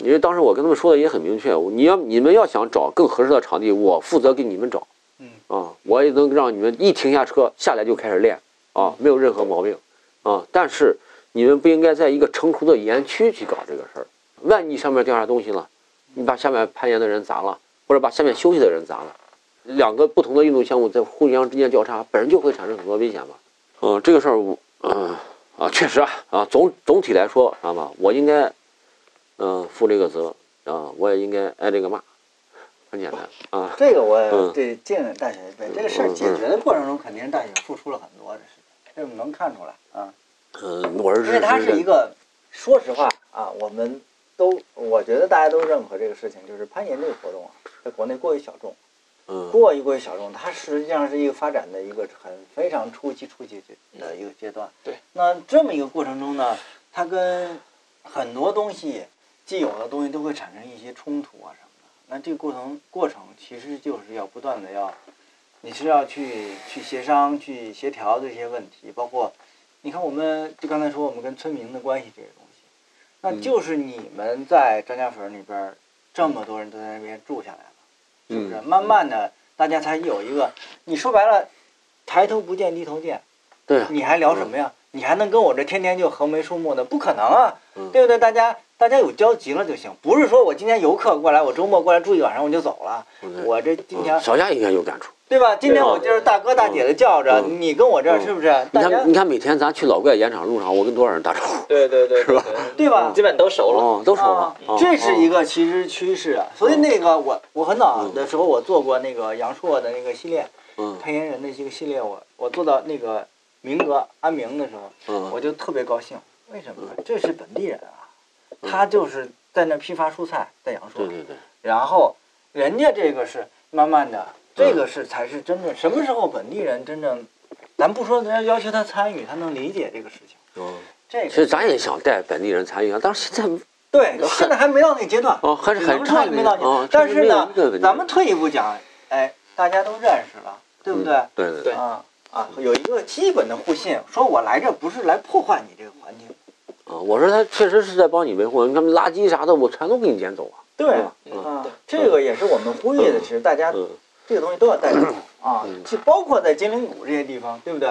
因为当时我跟他们说的也很明确，你要你们要想找更合适的场地，我负责给你们找，嗯啊，我也能让你们一停下车下来就开始练，啊，没有任何毛病，啊，但是你们不应该在一个成熟的岩区去搞这个事儿，万一上面掉下东西了，你把下面攀岩的人砸了，或者把下面休息的人砸了，两个不同的运动项目在互相之间交叉，本身就会产生很多危险嘛，嗯，这个事儿我，嗯啊，确实啊啊，总总体来说，知道吗？我应该，嗯，负这个责啊，我也应该挨这个骂，很简单啊。这个我嗯对敬大学一杯。这个事儿解决的过程中，肯定是大学付出了很多的事情，这我们能看出来啊。嗯，我是因为它是一个，说实话啊，我们都我觉得大家都认可这个事情，就是攀岩这个活动啊，在国内过于小众，嗯过于过于小众，它实际上是一个发展的一个很非常初期初期的一个阶段。对，那这么一个过程中呢，它跟很多东西既有的东西都会产生一些冲突啊什么的。那这个过程过程其实就是要不断的要，你是要去去协商、去协调这些问题，包括你看我们就刚才说我们跟村民的关系这些东西，那嗯就是你们在张家坟里边儿这么多人都在那边住下来了，是不是？嗯慢慢的大家才有一个，你说白了，抬头不见低头见，对啊，你还聊什么呀？你还能跟我这天天就横眉竖目的？不可能啊，嗯对不对？大家大家有交集了就行，不是说我今天游客过来，我周末过来住一晚上我就走了，嗯我这今天嗯小夏应该有感触。对吧？今天我就是大哥大姐的叫着，嗯你跟我这儿嗯是不是？你看，你看，每天咱去老怪盐场路上，我跟多少人打招呼？对对对，是吧对吧？基本都熟了。哦，都熟了这是一哦个其实趋势啊。所以那个我我很早的时候我做过那个杨硕的那个系列，嗯配音人的这个系列，我我做到那个明哥安明的时候，嗯我就特别高兴。为什么？这是本地人啊，他就是在那批发蔬菜，在阳朔对，对对，然后人家这个是慢慢的，这个是才是真正什么时候本地人真正，咱不说人家要求他参与，他能理解这个事情，哦，这个其实咱也想带本地人参与啊，但是现在对，现在还没到那个阶段。哦还是很差没到那啊，但是呢咱们退一步讲，哎，大家都认识了，对不对？嗯对对对。啊啊，有一个基本的互信，说我来这不是来破坏你这个环境，啊，我说他确实是在帮你维护，你看垃圾啥的，我全都给你捡走啊。对啊，这个也是我们呼吁的，嗯其实大家嗯这个东西都要带走啊嗯，就包括在金陵谷这些地方，对不对？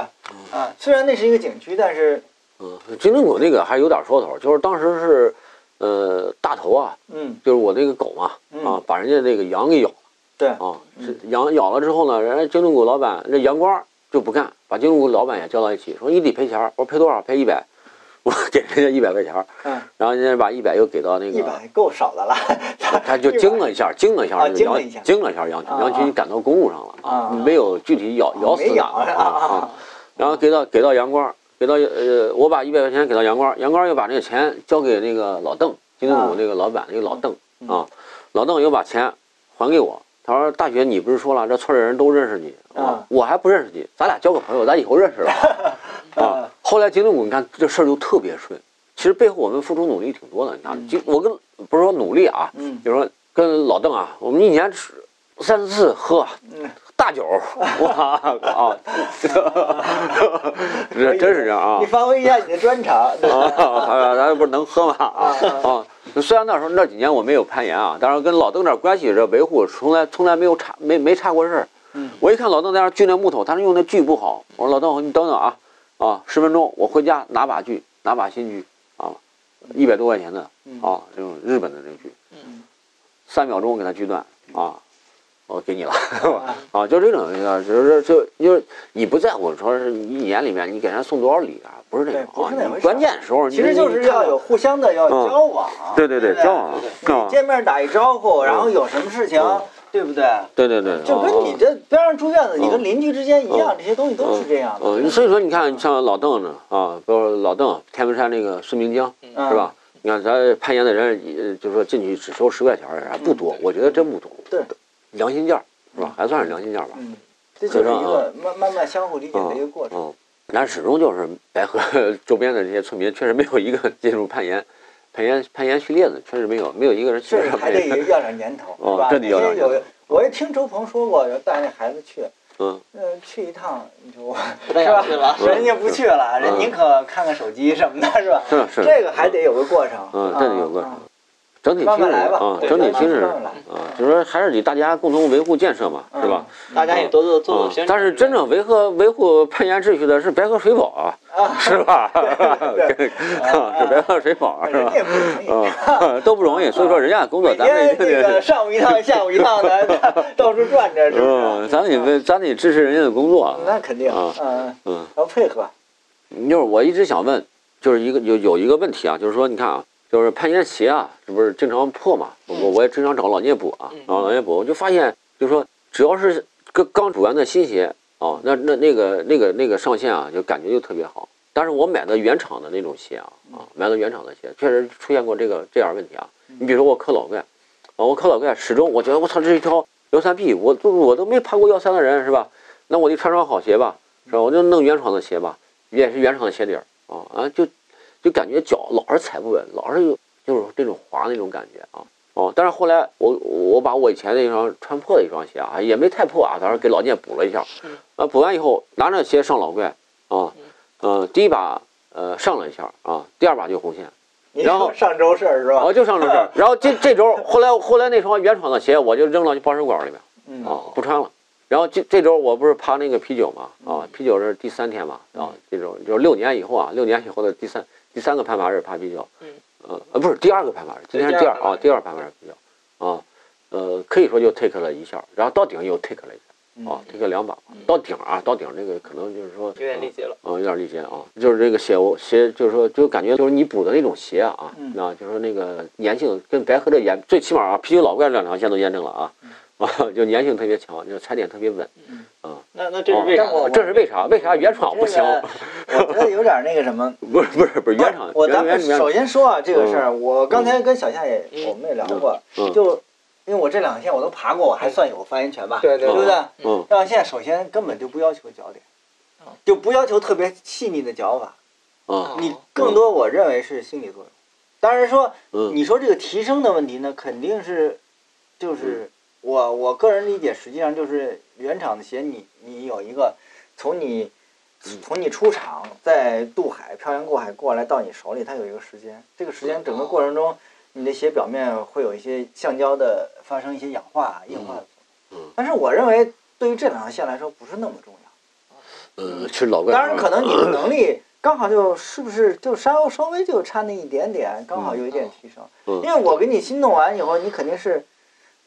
啊，虽然那是一个景区，但是嗯，金陵谷那个还有点说头，就是当时是，呃，大头啊，嗯就是我那个狗嘛，嗯啊，把人家那个羊给咬了对，啊，是羊咬了之后呢，人家金陵谷老板那羊倌就不干，把金陵谷老板也叫到一起，说你得赔钱儿，我说赔多少？赔一百，我 给人家一百块钱儿，嗯，然后人家把一百又给到那个，一百够少的了，他就惊了一下，惊了一下惊了一下，惊了一下羊群，啊羊群赶到公路上了啊没有具体咬咬死哪没咬个啊然后给到给到杨光，给到呃，我把一百块钱给到杨光，杨光又把那个钱交给那个老邓，金针谷那个老板那个老邓嗯啊，老邓又把钱还给我，他说大雪你不是说了这村里人都认识你啊啊，我还不认识你，咱俩交个朋友，咱以后认识了 啊。后来金针谷你看这事儿就特别顺，其实背后我们付出努力挺多的，你看嗯就我跟不是说努力啊，嗯就是说跟老邓啊，我们一年吃三四次喝嗯，大酒，哇 啊，这真是这样啊你！发挥一下你的专长，啊，咱咱不是能喝吗？啊啊！虽然那时候那几年我没有攀岩啊，但是跟老邓这关系这维护从来从来没有差没没差过事儿。嗯我一看老邓在那锯那木头，他是用那锯不好，我说老邓你等等啊啊，十分钟我回家拿把锯，拿把新锯啊，一百多块钱的嗯啊，这种日本的这个锯，嗯三秒钟我给它锯断啊，我给你了。啊啊，就这种啊，就是就就是你不在乎说是一年里面你给人送多少礼啊，不是这对种啊，关键时候你其实就是要有互相的要嗯交往，对对对交往啊你见面打一招呼，然后有什么事情嗯，对不对？对对对，就跟你啊这边上住院子，你跟嗯邻居之间一样，这些东西都是这样的，嗯，所以说你看像老邓呢啊，比如老邓天门山那个孙明江嗯是吧？？你看咱攀岩的人，呃，就说进去只收十块钱儿，还不多，我觉得真不多，对，良心价儿是吧？还算是良心价儿吧。嗯，这就是一个慢慢慢相互理解的一个过程。嗯，但始终就是白河 周边的这些村民，确实没有一个 进入攀岩、攀岩、攀岩序列的，确实没有，没有一个人去这欢上攀岩。个还得要点年头，哦是吧？这得要点年头因为有，我也听周鹏说过，要带那孩子去，嗯，呃，去一趟你就不太想去了。人家不去了，人嗯宁可看看手机什么的，是吧？是是，这个还得有个过程，嗯，啊这得有过程啊。整体慢慢来吧听着啊，整体听着慢慢来啊，就是说还是得大家共同维护建设嘛，是吧？大家也多多做啊做宣传。但是真正维护维护攀岩秩序的是白河水保啊，啊，是吧？是白河水保啊是吧。啊，都不容易，所以说人家工作每咱们也天 这个得，上午一趟，下午一趟的，到处转着，是不嗯，是？咱得为咱得支持人家的工作，那肯定，啊嗯，嗯要配合。就是我一直想问，就是一个有有一个问题啊，就是说你看啊，就是攀岩鞋啊，这不是经常破嘛？我我也经常找老聂补啊，找老聂补，我就发现就是说，只要是刚刚补完的新鞋啊，那那那个那个那个上线啊，就感觉就特别好。但是我买的原厂的那种鞋啊啊，买的原厂的鞋，确实出现过这个这样问题啊。你比如说我磕老怪，啊，我磕老怪始终我觉得我操这是一条幺三 B，我都我都没爬过幺三的人是吧？那我就穿双好鞋吧，是吧？我就弄原厂的鞋吧，也是原厂的鞋底儿啊啊，就就感觉脚老是踩不稳，老是有就是这种滑那种感觉啊哦。但是后来我我把我以前那双穿破的一双鞋啊，也没太破啊，当时给老聂补了一下，啊，补完以后拿着鞋上老怪啊，嗯，第一把呃上了一下啊，第二把就红线。你然后上周事儿是吧？哦，就上周事儿。然后这这周后来后来那双原厂的鞋我就扔到保险馆里面嗯啊，不穿了。然后这这周我不是爬那个啤酒嘛啊，啤酒是第三天嘛啊，这周就是六年以后啊，六年以后的第三第三个攀爬日爬啤酒，嗯。呃呃不是第二个攀爬日，今天是第二啊第二攀爬日啤酒。啊，呃可以说就 take 了一下，然后到顶又 take 了一下嗯。啊 take 两把，到顶啊到顶这个可能就是说有点力竭了。啊，有点力竭啊，就是这个鞋，我鞋就是说，就感觉就是你补的那种鞋啊，嗯。啊，就是说那个粘性跟白河的粘，最起码啊，啤酒老怪这两条线都验证了啊，啊，就粘性特别强，就踩点特别稳，嗯那那这是为啥呢？哦这是为啥？为啥原厂不行？我觉得有点那个什么。不是不是不是原厂，我咱们首先说啊，这个事儿，我刚才跟小夏也嗯我们也聊过，嗯就因为我这两天我都爬过，我还算有发言权吧，对对对不对？嗯这两线首先根本就不要求脚点嗯，就不要求特别细腻的脚法，啊你更多我认为是心理作用。当然说，嗯你说这个提升的问题呢，肯定是，就是我我个人理解，实际上就是原厂的鞋你，你有一个从你嗯从你出厂在渡海漂洋过海过来到你手里，它有一个时间，这个时间整个过程中，你的鞋表面会有一些橡胶的发生一些氧化硬化的。嗯但是我认为对于这两条线来说不是那么重要。嗯，其实老怪，当然，可能你的能力 刚好就是不是就稍稍微就差那一点点，刚好有一点提升。嗯因为我给你新弄完以后，你肯定是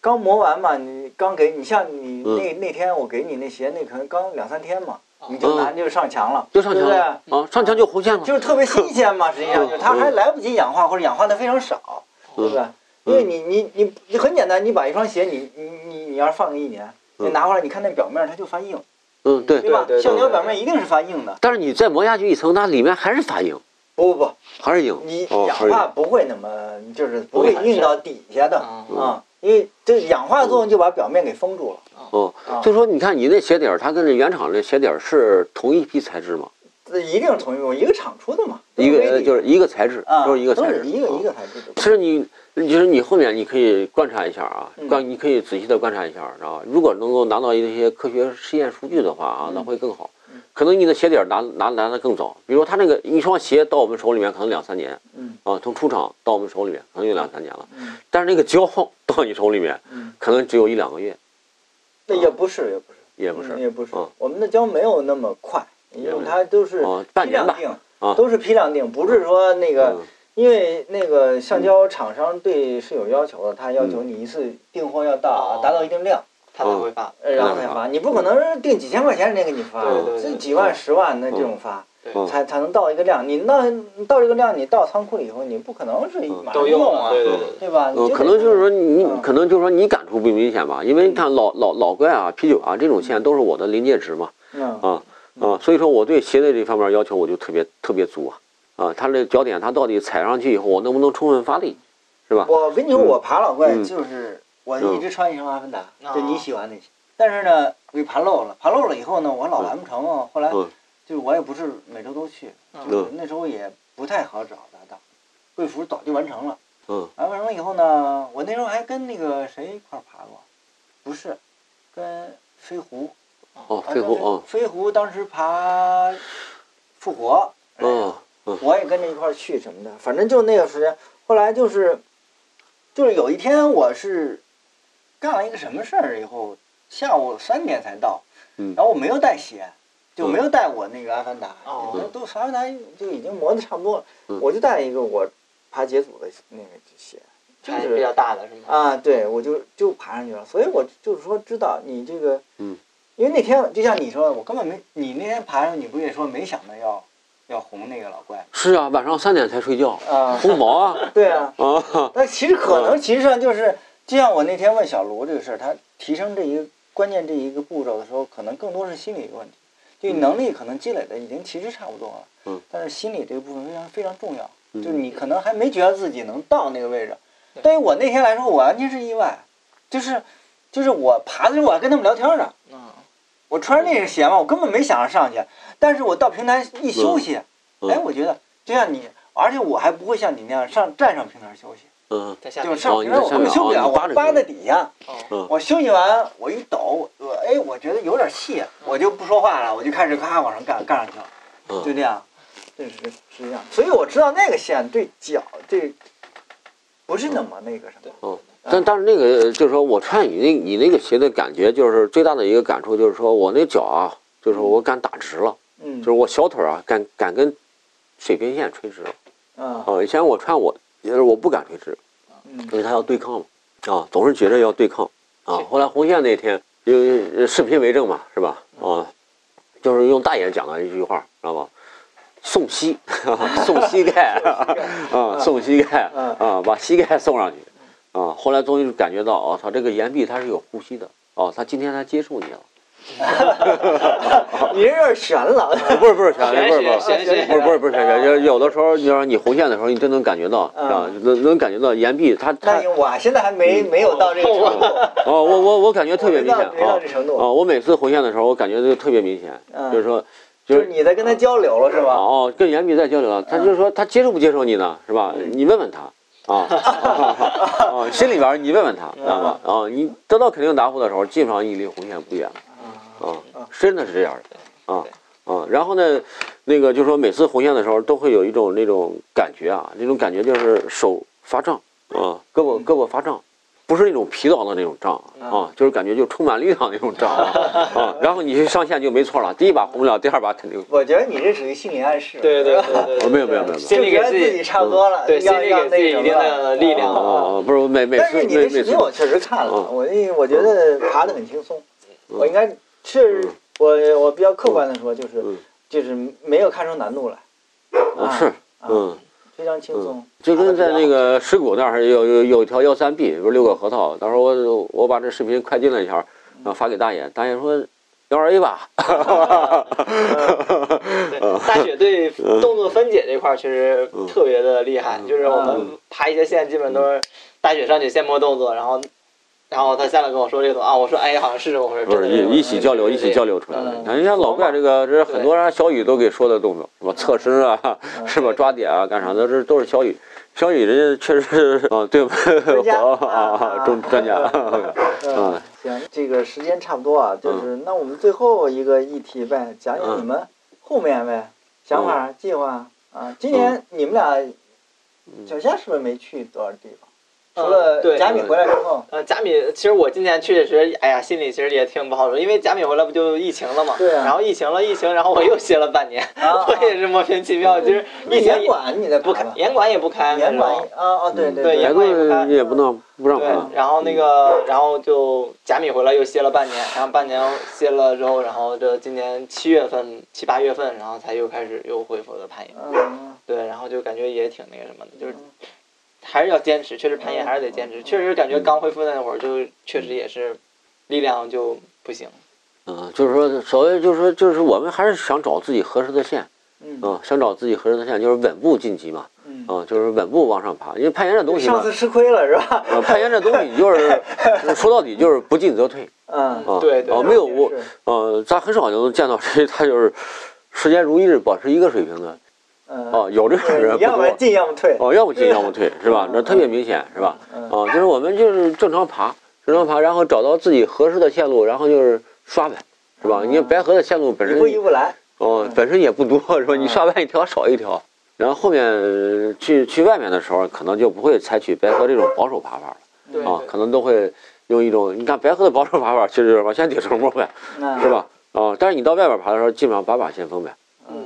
刚磨完嘛，你刚给你像你嗯。那那天我给你那鞋，那可能刚两三天嘛，你就拿就上墙了，就上墙对不对啊，上墙就红线了，就是特别新鲜嘛，实际上就是它还来不及氧化或者氧化的非常少，对不对？因为你你你你很简单，你把一双鞋你你你你要是放个一年，你拿回来你看那表面它就发硬，嗯对。对吧橡胶表面一定是发硬的。但是你再磨下去一层，它里面还是发硬，不不不，还是硬，你哦氧化不会那么，就是不会硬到底下的嗯啊，因为这氧化作用就把表面给封住了。哦啊，就说你看你那鞋底儿，它跟这原厂的鞋底儿是同一批材质吗？这一定是同一个一个厂出的嘛，一个就是一个材质，啊，都是一个材质，啊一个一个材质。其实你，就是你后面你可以观察一下啊，嗯观你可以仔细的观察一下，知道吧？如果能够拿到一些科学实验数据的话啊，那会更好嗯。可能你的鞋底儿拿拿拿的更早，比如他那个一双鞋到我们手里面可能两三年，嗯。啊，从出厂到我们手里面可能有两三年了，嗯。但是那个胶到你手里面嗯，可能只有一两个月，那也不是也不是。也不是。嗯，也不是。嗯，我们的胶没有那么快，因为它都是哦半年吧。批量定啊，都是批量定，不是说那个嗯。因为那个橡胶厂商对是有要求的，他要求你一次订货要到哦。达到一定量，他才会发。呃然后才发。你不可能是订几千块钱人家给你发对对，对这几万、十万的这种发，才才能到一个量。你到到这个量，你到仓库里以后，你不可能是马上都用啊，对对对。对吧？可能就是说你嗯可能就是说你感触不明显吧，因为你看老老老怪啊、啤酒啊这种线都是我的临界值嘛，嗯啊啊，所以说我对鞋的这方面要求我就特别特别足啊啊，它这脚点它到底踩上去以后我能不能充分发力，是吧？我跟你说，嗯我爬老怪嗯就是我嗯一直穿一身阿凡达，啊就你喜欢那些。但是呢，给爬漏了，爬漏了以后呢，我老完不成啊。后来嗯就是我也不是每周都去，就是那时候也不太好找搭档。贵福早就完成了，完完成了以后呢，我那时候还跟那个谁一块儿爬过，不是，跟飞狐。哦，啊飞狐哦飞狐当时爬复活，哦我也跟着一块儿去什么的，反正就那个时间。后来就是，就是有一天我是干了一个什么事儿以后，下午三点才到，嗯。然后我没有带鞋，就没有带我那个阿凡达，都阿凡达就已经磨得差不多了，嗯。我就带了一个我爬解组的那个鞋，就还是比较大的是吗？啊，对我就就爬上去了，所以我就是说知道你这个，嗯，因为那天就像你说的，我根本没你那天爬上去，你不也说没想到要要红那个老怪是啊，晚上三点才睡觉，啊，红毛啊。对啊，啊，但其实可能其实上就是，就像我那天问小卢这个事儿，他提升这一个关键这一个步骤的时候，可能更多是心理一个问题，就能力可能积累的已经其实差不多了，嗯，但是心理这个部分非常非常重要，嗯。就是你可能还没觉得自己能到那个位置，对。于我那天来说，我完全是意外，就是就是我爬的时候我还跟他们聊天呢，嗯，我穿着那个鞋嘛，我根本没想着上去，但是我到平台一休息，嗯。哎，我觉得就像你，而且我还不会像你那样上站上平台休息。嗯在下面就是上哦平台我根本休不了，我扒在底下。哦嗯我休息完，我一抖，我哎，我觉得有点气，我就不说话了，我就开始咔往上干，干上去了，嗯就这样，这是是这样。所以我知道那个线对脚这不是那么那个什么。嗯，但但是那个就是说我穿你那你那个鞋的感觉，就是最大的一个感触就是说我那脚啊，就是我敢打直了，嗯就是我小腿啊敢敢跟水平线垂直了。啊啊，以前我穿我也是我不敢垂直，嗯因为他要对抗嘛，啊，总是觉着要对抗啊。后来红线那天，因为视频为证嘛，是吧？啊，就是用大爷讲的一句话，知道吧？送膝，送膝盖，啊，送膝盖，嗯啊，把膝盖送上去，啊，后来终于感觉到，哦，他，这个岩壁它是有呼吸的，哦，他今天他接受你了，你这有点悬了。不是不是悬不是不是不是不是不是全全，就是有的时候，你说你红线的时候，你真能感觉到，嗯啊，能能感觉到岩壁它它我现在还没没有到这个程度，哦，我我我感觉特别明显 没到没到啊这程度。啊！我每次红线的时候，我感觉就特别明显，嗯就是说，就是你在跟他交流了是吧？哦，跟岩壁在交流了，他就是说他接受不接受你呢，是吧？你问问他。啊啊！心里边你问问他，知道吧？啊，你得到肯定答复的时候，基本上你离红线不远了。啊，真的是这样的。啊啊，然后呢，那个就是说每次红线的时候，都会有一种那种感觉啊，那种感觉就是手发胀啊，胳膊胳膊发胀，不是那种疲劳的那种胀啊，就是感觉就充满力量那种胀啊。然后你去上线就没错了，第一把红不了，第二把肯定。我觉得你这属于心理暗示。对对对对 哦，对，没有没有没有。心里给自己就觉得自己差不多了，对要要心里给自己那一定的力量哦哦哦，不是每每但是你这次每每次视频我确实看了，嗯我那我觉得爬的很轻松，我应该确实嗯我我比较客观的说，就是嗯就是没有看出难度来，啊是啊嗯。非常轻松，就跟在那个石鼓那儿有有有一条幺三 B，不是六个核桃。到时候我我把这视频快进了一下，然后发给大爷，大爷说幺二 A 吧。对，大雪对动作分解这块儿确实特别的厉害，就是我们爬一些线基本都是大雪上去先摸动作，然后然后他下来跟我说这个啊，我说哎好像是这么回事，不是一一起交流，一起交流出来的。你看人家老怪这个，这是很多人小雨都给说的动作，什么侧身啊，是吧？抓点啊，干啥的，这都是小雨。小雨人家确实是啊，对吧？专家啊 中，专专家。啊，行，这个时间差不多啊，就是那我们最后一个议题呗，讲讲你们后面呗，想法计划啊，今年你们俩小夏是不是没去多少地方？除了对贾米回来之后，嗯，贾米，其实我今年去的时候，哎呀，心里其实也挺不好受，因为贾米回来不就疫情了嘛，对啊然后疫情了，疫情，然后我又歇了半年，啊我也是莫名其妙，就是疫情严管你在不，？开严管也不开，严管啊啊，对对对严管也不开也不能不让对爬，。然后那个，然后就贾米回来又歇了半年，然后半年歇了之后，然后这今年七月份、七八月份，然后才又开始又恢复了攀岩。嗯，对，然后就感觉也挺那个什么的，就是还是要坚持，确实攀岩还是得坚持。确实感觉刚恢复的那会儿，就确实也是力量就不行。嗯，就是说，所谓就是说，就是我们还是想找自己合适的线，嗯啊，想找自己合适的线，就是稳步晋级嘛，嗯，啊，就是稳步往上爬。因为攀岩这东西上次，吃亏了是吧？呃，攀岩这东西就是 说到底就是不进则退 嗯，啊，对对啊，没有我是，呃，咱很少能见到谁他就是时间如一日保持一个水平的，嗯，啊，有这种人要不然多，进要么退，哦，要么进要么退，是吧？那特别明显，是吧？嗯啊，就是我们就是正常爬，正常爬，然后找到自己合适的线路，然后就是刷呗，是吧？你看白河的线路本身一步一步来，哦，本身也不多，是吧？你刷完一条少一条，然后后面呃去去外面的时候，可能就不会采取白河这种保守爬法了对啊，可能都会用一种你看白河的保守爬法，其实往前顶绳摸呗，嗯是？吧？啊，但是你到外边爬的时候，基本上把把先锋呗，嗯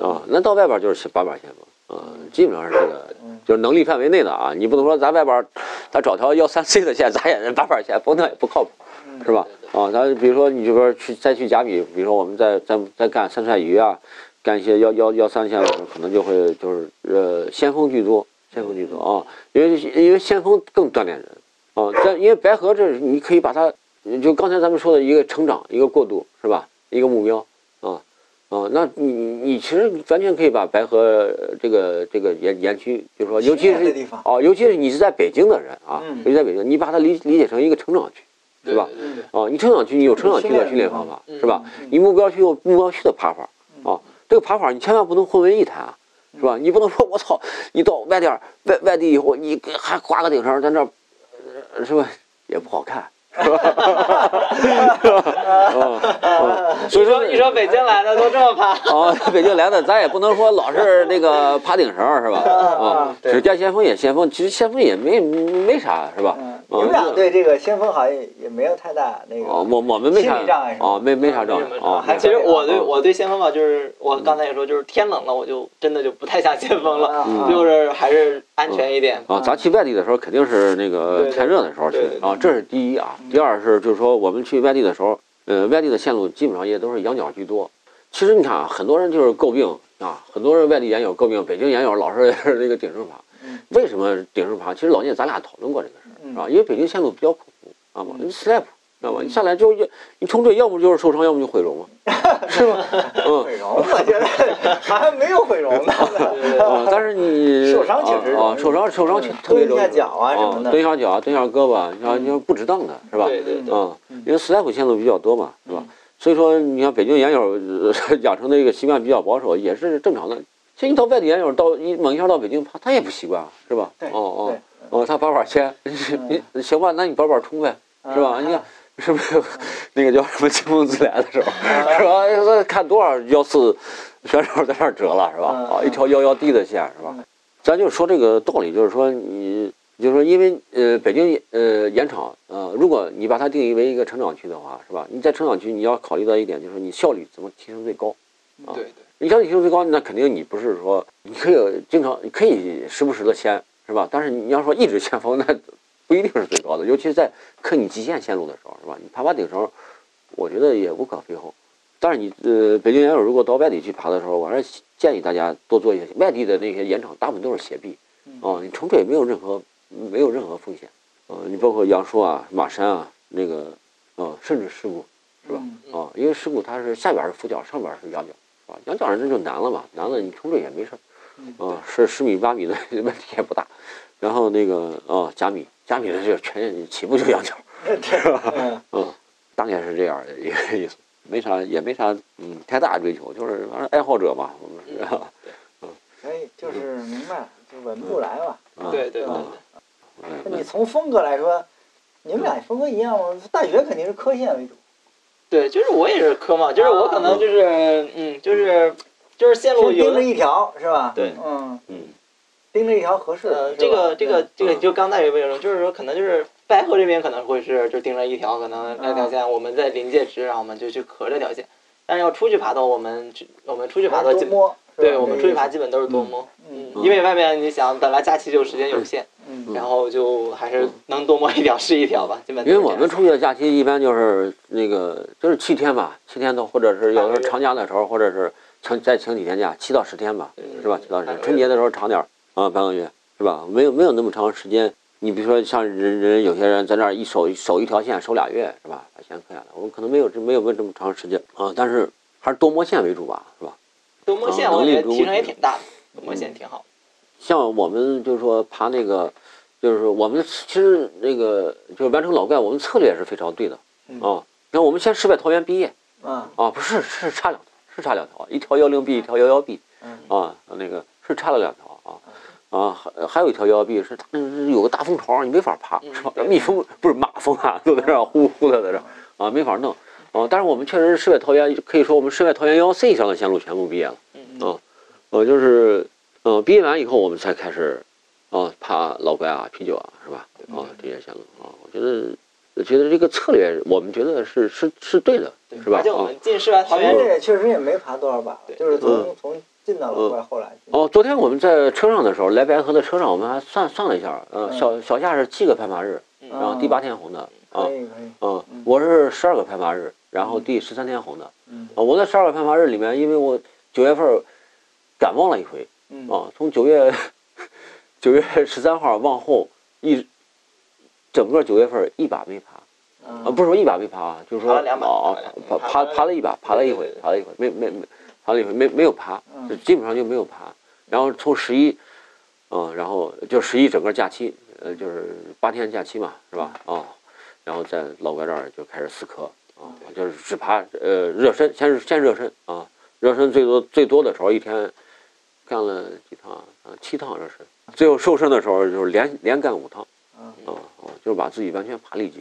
啊，那到外边就是把把先锋，啊，基本上是这个嗯，就是能力范围内的啊，你不能说咱外边咱找条幺三 C 的线，咱也是把把先锋，那也不靠谱，嗯是吧？啊，咱比如说你就说去再去甲比，比如说我们在在在干三菜鱼啊，干一些幺幺幺三线路，可能就会就是呃先锋居多，先锋居多啊，因为因为先锋更锻炼人啊。但因为白河这你可以把它，就刚才咱们说的一个成长，一个过渡是吧？一个目标啊啊，那你你其实完全可以把白河这个这个园园区，就是说，尤其是哦，尤其是你是在北京的人啊，嗯尤其在北京，你把它理理解成一个成长区，对吧？对对对啊，你成长区你有成长区的训练方法，嗯是吧？你目标区有目标区的爬法啊，这个爬法你千万不能混为一谈啊，是吧？你不能说我操，你到外地儿外外地以后，你还挂个顶绳在那儿，呃是吧？也不好看，是 吧？所以说一说北京来的都这么怕，啊，北京来的咱也不能说老是那个爬顶绳是吧？啊，对只见先锋也先锋，其实先锋也没没啥是吧？你们俩对这个先锋好像也没有太大那个。哦，我我们没啥心理障碍哦，没没啥障碍啊，还其实我对我对先锋吧，就是我刚才也说，就是天冷了，我就真的就不太像先锋了，就是还是安全一点。啊，咱去外地的时候肯定是那个天热的时候去啊，这是第一啊。第二是就是说我们去外地的时候，呃，外地的线路基本上也都是羊角居多。其实你看啊，很多人就是诟病啊，很多人外地研友诟病北京研友老是 那个顶绳爬嗯。为什么顶绳爬？其实老聂咱俩讨论过这个事儿嗯啊，因为北京线路比较恐怖啊嘛，嗯你 slap 知道吧？你下来就你冲坠，要么就是受伤，要么就毁容嘛，是吧？嗯。毁容，我觉得 好像没有毁容呢。啊，但是你受伤确实啊，受伤受伤特别容易蹲一下脚啊什么的蹲一下脚啊，蹲一下胳膊啊，你要你要不值当的是吧？对对对，啊，因为 slap 线路比较多嘛，是吧嗯？所以说，你看北京眼友呃养成的一个习惯比较保守，也是正常的。其实你到外地眼友到一猛一下到北京他，他也不习惯，是吧？对哦哦哦，他板板牵，你行吧？那你板板冲呗，是吧？嗯你看是不是那个叫什么清风自来的时候，是吧？那看多少幺四选手在那儿折了，是吧？嗯啊，一条幺幺 D 的线，是吧嗯？咱就说这个道理，就是说你，就是说，因为呃，北京呃盐场呃，如果你把它定义为一个成长区的话，是吧？你在成长区，你要考虑到一点，就是你效率怎么提升最高。啊对对，你效率提升最高，那肯定你不是说你可以经常，你可以时不时的先，是吧？但是你要说一直先锋，那不一定是最高的，尤其是在克你极限线路的时候，是吧？你爬爬顶时候，我觉得也无可厚非。但是你呃，北京岩友如果到外地去爬的时候，我还是建议大家多做一些。外地的那些岩场大部分都是斜壁，啊，你冲坠没有任何没有任何风险，呃，你包括杨树啊、马山啊，那个啊，甚至事故是吧？嗯啊，因为事故它是下边是俯角，上边是仰角，是吧？仰角上这就难了嘛，难了你冲坠也没事儿，啊，是十米八米的 问题也不大。然后那个啊，甲米，甲米的就全起步就仰角，是吧？嗯嗯，大概是这样的一个意思，没啥也没啥嗯太大追求，就是反正爱好者嘛，我们是吧？所以就是明白，就稳步来吧。啊对对对那你从风格来说，你们俩风格一样吗？大学肯定是科线为主，对，就是我也是科嘛，就是我可能就是嗯，就是就是线路有盯着一条是吧？对嗯，嗯盯着一条合适的。呃，这个这个这个嗯。就刚才有没有说，就是说可能就是白河这边可能会是就盯着一条，可能那条线我们在临界值，然后我们就去合这条线。但是要出去爬的，我们去我们出去爬的基本，对我们出去爬基本都是多摸，嗯嗯，因为外面你想本来假期就时间有限，嗯然后就还是能多摸一条是一条吧，基本因为。我们出去的假期一般就是那个就是七天吧，七天多或者是有的时候长假的时候，或者是请再请几天假，七到十天吧，是吧？七到十天，春节的时候长点儿啊，半个月是吧？没有没有那么长时间。你比如说像人人有些人在那儿一守守一条线守俩月是吧？把钱刻下来，我们可能没有这没有问这么长时间啊，但是还是多摸线为主吧，是吧？多摸线我觉得提升也挺大的，多摸线挺好。像我们就是说爬那个，就是说我们其实那个就是完成老怪，我们策略也是非常对的嗯啊。那我们先失败桃源毕业啊啊，不是是差两条，是差两条，一条幺零 B，一条幺幺 B 嗯啊，那个是差了两条啊啊，还还有一条幺幺 B 是它是有个大蜂巢，你没法爬是吧？嗯蜜蜂不是马蜂啊，都在这呼呼的在这啊，没法弄啊。但是我们确实是世外桃源，可以说我们世外桃源幺幺 C 以上的线路全部毕业了。嗯啊，呃，就是，呃，毕业完以后我们才开始，啊，爬老怪啊、啤酒啊，是吧？啊，这些线路啊，我觉得，我觉得这个策略，我们觉得是是是对的，对是吧？而且我啊，们进世外桃源这也确实也没爬多少把就是从嗯从进到了后来。哦，昨天我们在车上的时候，来白河的车上，我们还算算了一下，呃，嗯。小小夏是七个攀爬日，嗯。然后第八天红的，啊可，以可以，嗯嗯，我是十二个攀爬日，然后第十三天红的，嗯。啊，我在十二个攀爬日里面，因为我九月份感冒了一回嗯。啊，从九月 九月十三号往后一整个九月份一把没爬。啊，嗯不是说一把没爬啊，就是说爬了两把啊，爬爬爬了一把，爬了一回爬了一回，没没没，爬了一回没没有爬，嗯就基本上就没有爬。然后从十一，嗯，然后就十一整个假期，呃，就是八天假期嘛，是吧？啊，然后在老怪这儿就开始死磕啊，就是只爬呃热身，先是先热身啊，热身最多最多的时候一天干了几趟啊？七趟热身，最后瘦身的时候就是连连干五趟嗯啊啊，就是把自己完全爬了一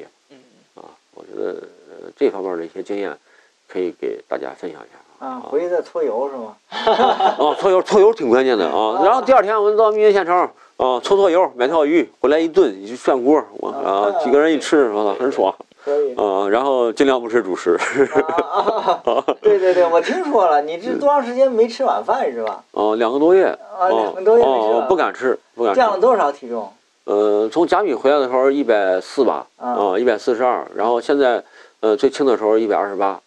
啊，我觉得呃这方面的一些经验可以给大家分享一下啊，回去再搓油是吗？啊。搓油搓油挺关键的啊。然后第二天我们到密云县城啊，搓搓油，买条鱼回来一炖，一涮锅，我啊几个人一吃，我操，很爽可以。啊。然后尽量不吃主食！对对对，我听说了，你这多长时间没吃晚饭是吧？啊，两个多月啊，两个多月没吃不敢吃，不敢吃。降了多少体重？呃，从甲米回来的时候一百四吧，啊，一百四十二，然后现在呃最轻的时候一百二十八，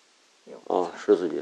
啊，十四斤。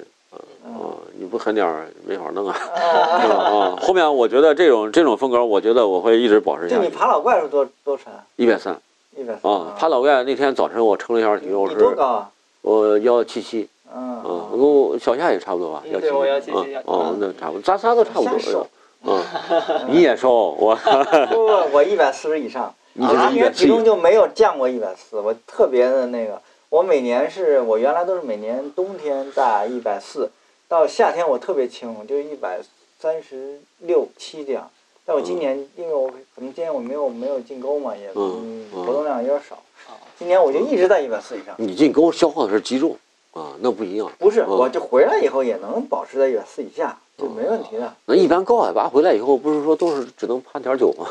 啊，你不狠点儿没法弄啊！啊，后面我觉得这种这种风格，我觉得我会一直保持就你下去。爬老怪是多多沉？一百三一百三啊，爬老怪那天早晨我称了一下体重是多是，高啊？我幺七七嗯啊，跟我小夏也差不多吧，幺嗯对我七177啊，哦，那差不多，咱仨都差不多。嗯，你也瘦，我不不，我一百四十以上，你我今年体重170就没有降过一百四，我特别的那个，我每年是我原来都是每年冬天在一百四，到夏天我特别轻，我就一百三十六七这样。但我今年因为我可能今年我没有没有进沟嘛，也嗯嗯活动量有点少，今年我就一直在一百四以上。你进沟消耗的是肌肉啊，那不一样。不是，嗯我就回来以后也能保持在一百四以下，就没问题的。那一般高海拔回来以后，不是说都是只能爬点儿九吗？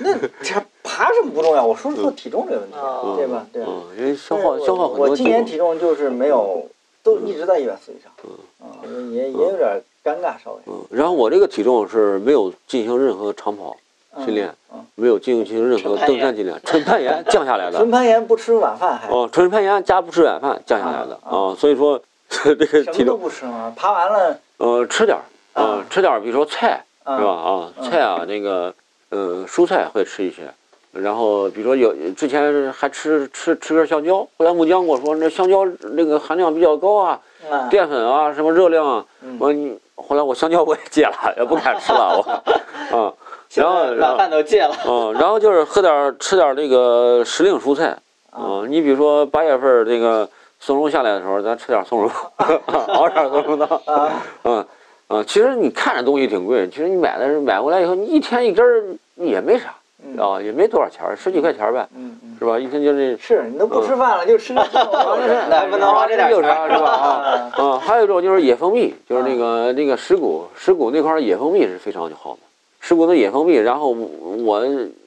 那这爬什么不重要，我说是说体重这个问题，嗯对吧？对。嗯，因为消耗消耗很多。我今年体重就是没有，都一直在一百四以上，嗯，也也有点尴尬，稍微嗯，然后我这个体重是没有进行任何长跑训练，嗯，没有进行任何登山训练，纯攀岩降下来的纯。攀岩不吃晚饭还哦，纯攀岩加不吃晚饭降下来的啊啊，所以说 这个体重不吃吗？爬完了，呃吃点儿啊啊，吃点儿，比如说菜嗯是吧？啊，菜啊那个呃蔬菜会吃一些。然后，比如说有之前还吃吃吃根香蕉，后来木匠跟我说，那香蕉那个含量比较高啊，嗯淀粉啊，什么热量啊，嗯我你后来我香蕉我也戒了，也不敢吃了，我啊，然后然晚后饭都戒了。嗯，然后就是喝点儿吃点儿那个时令蔬菜嗯，你比如说八月份儿这个松茸下来的时候，咱吃点儿松茸，熬点儿松茸汤，啊，啊啊，其实你看着东西挺贵，其实你买的是买回来以后，你一天一根儿也没啥嗯啊，也没多少钱儿，十几块钱儿呗，嗯嗯，是吧？一天就这。是你都不吃饭了，就吃这松茸那 不能花这点有钱啥是吧？啊 啊，还有一种就是野蜂蜜，就是那个那个石鼓石鼓那块儿野蜂蜜是非常好的，石鼓的野蜂蜜。然后我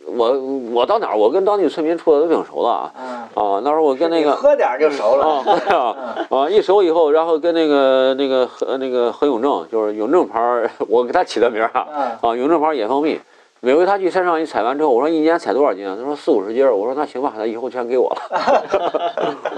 我我到哪儿，我跟当地村民处的都挺熟的啊啊，啊，那时候我跟那个喝点就熟了，啊啊一熟以后，然后跟那个那个何那个何永正，就是永正牌，我给他起的名儿啊嗯啊，永正牌野蜂蜜。每回他去山上一采完之后，我说一年采多少斤啊？他说四五十斤儿。我说那行吧，那以后全给我了。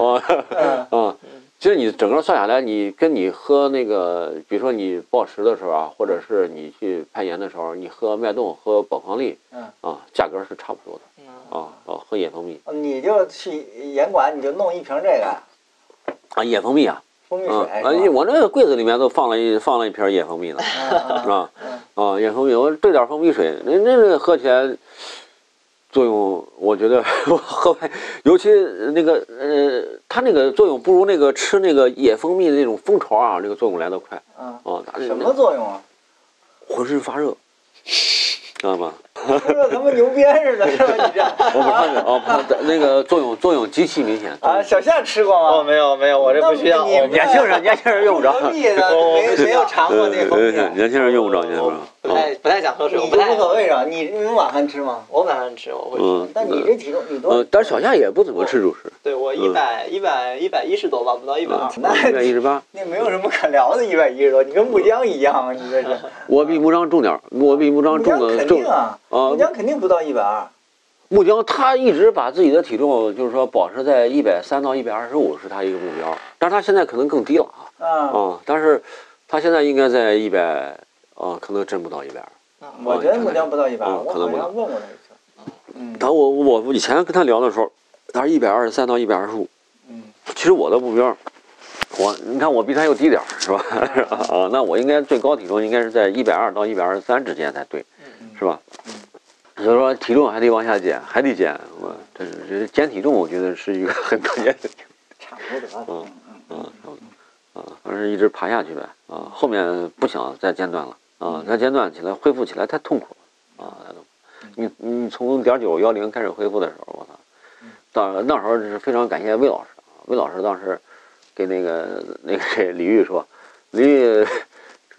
啊啊，其实你整个算下来，你跟你喝那个，比如说你暴食的时候啊，或者是你去攀岩的时候，你喝脉动、喝宝矿力，嗯。啊，价格是差不多的嗯。啊啊，喝野蜂蜜。你就去严管，你就弄一瓶这个。啊，野蜂蜜啊，蜂蜜嗯水，啊，是吧我那个柜子里面都放了一放了一瓶野蜂蜜呢，嗯是吧？嗯啊，野蜂蜜，我兑点蜂蜜水，那那个喝起来作用，我觉得 喝完，尤其那个呃，它那个作用不如那个吃那个野蜂蜜的那种蜂巢啊，那个作用来得快嗯，啊，它什么作用啊？浑身发热，知道吗？说的他妈牛鞭似的，是吧？你这我不看着哦，不那个作用作用极其明显。啊，小夏吃过哦，吗？没有没有，我这不需要。你年轻人年轻人用不着，蜂蜜的我我没 没有尝过那蜂蜜呃，年轻人用不着，年轻人。不太不太想喝水，不太无所谓是吧？你你晚饭吃吗？我晚上吃，我会吃。嗯，但你这体重你多呃，但是小夏也不怎么吃主食，对我一百一百一百一十多吧，不到一百二。那一百一十八。那没有什么可聊的，一百一十多，你跟木江一样啊！你这是我比木章重点，我比木章木江肯重个重定啊，啊木。江肯定不到一百二。木江他一直把自己的体重就是说保持在一百三到一百二十五是他一个目标，但是他现在可能更低了啊啊，啊！但是，他现在应该在一百，啊，可能真不到一百二。啊我觉得目标不到一百，二我好可能问过他一次。嗯但我我以前跟他聊的时候，他是一百二十三到一百二十五。嗯其实我的目标，我你看我比他又低点儿，是吧？啊，那我应该最高体重应该是在一百二到一百二十三之间才对，是吧？所以说体重还得往下减，还得减。我这是这减体重，我觉得是一个很关键的。差不多得了。嗯嗯啊，差不多啊，反正一直爬下去呗啊，后面不想再间断了。啊，再间断起来恢复起来太痛苦了。啊，你你从点九幺零开始恢复的时候，我操，到那时候是非常感谢魏老师啊，魏老师当时给那个那个谁李玉说，李玉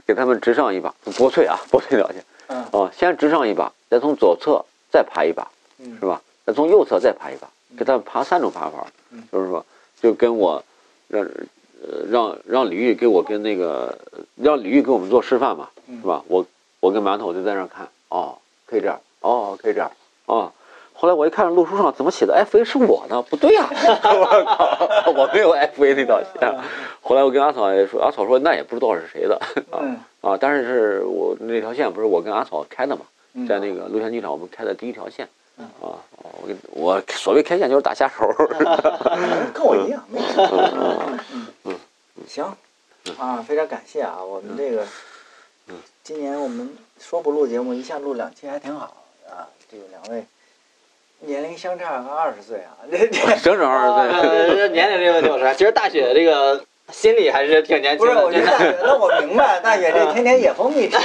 给他们直上一把，薄脆啊，薄脆了解嗯啊，先直上一把，再从左侧再爬一把，嗯是吧？再从右侧再爬一把，给他们爬三种爬法嗯，就是说，就跟我让呃让让李玉给我跟那个让李玉给我们做示范嘛，嗯是吧？我我跟馒头就在那儿看，哦，可以这样，哦，可以这样，哦。后来我一看路书上怎么写的 F A 是我呢，不对呀、我靠，我没有 F A 那道线。后来我跟阿草也说，阿草说那也不知道是谁的啊嗯啊，但是是我那条线不是我跟阿草开的嘛，嗯在那个陆泉机场我们开的第一条线，啊，我跟我所谓开线就是打下手，嗯 跟我一样。嗯嗯，行啊，非常感谢啊，我们这个今年我们说不录节目，一下录两期还挺好啊。这个两位年龄相差个二十岁啊，这这整整二十岁。年龄这个问题我说，其实大雪这个心里还是挺年轻不是，的，我觉得大雪，那我明白，大爷这天天野蜂蜜吃，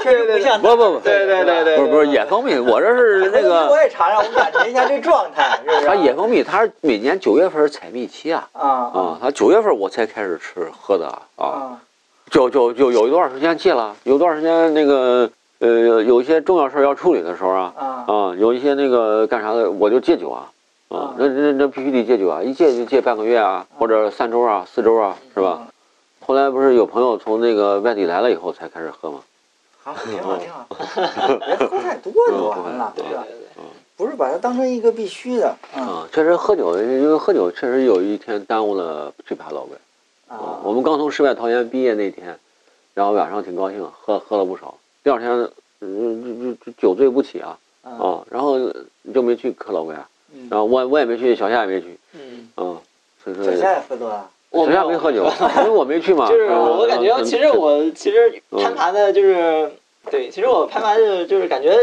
确实不像不不不，对对对对，不是不是野蜂蜜，我这是那个我也尝尝，我感觉一下这状态，是不是？它野蜂蜜，它是每年九月份采蜜期啊啊。啊，它九月份我才开始吃喝的啊，啊。就就就有一段时间戒了，有段时间那个呃有一些重要事儿要处理的时候啊啊。啊，有一些那个干啥的，我就戒酒啊啊啊，那那那必须得戒酒啊，一戒就戒半个月啊，或者三周啊、四周啊，是吧？后来不是有朋友从那个外地来了以后才开始喝吗？好，挺好挺好，别喝太多就完了，对吧？对对，不是把它当成一个必须的，啊啊，确实喝酒，因为喝酒确实有一天耽误了去爬老龟。啊，啊我们刚从世外桃源毕业那天，然后晚上挺高兴，喝喝了不少。第二天，嗯，就就酒醉不起啊啊啊，然后就没去磕老鬼啊，嗯然后我我也没去，小夏也没去嗯，啊，所以说小夏也喝多了，我小夏没喝酒，因为我没去嘛。就是嗯我感觉，嗯其实我其实攀爬的就是，对，其实我攀爬的就是感觉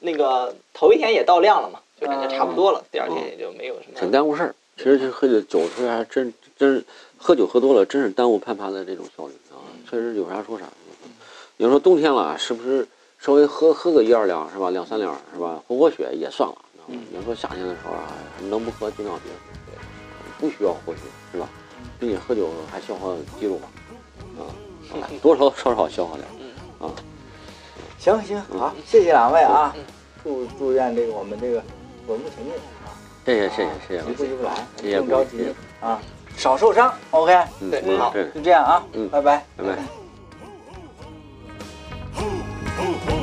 那个头一天也到量了嘛，就感觉差不多了，第二天也就没有什挺么。耽误事儿。其实就喝酒酒出来还真真喝酒喝多了，真是耽误攀爬的这种效率啊。确实有啥说啥。有时候冬天了，是不是稍微喝喝个一二两是吧？两三两是吧？活活血也算了。你说夏天的时候啊，能不喝尽量别喝，不需要呼吸是吧？毕竟喝酒还消耗肌肉嘛，啊，多少少少消耗点，啊，行行好，谢谢两位啊，祝祝愿这个我们这个稳步前进，谢谢谢谢谢谢，一步一步来，不用着急啊，少受伤，OK，对好，就这样啊，嗯，拜拜，拜拜。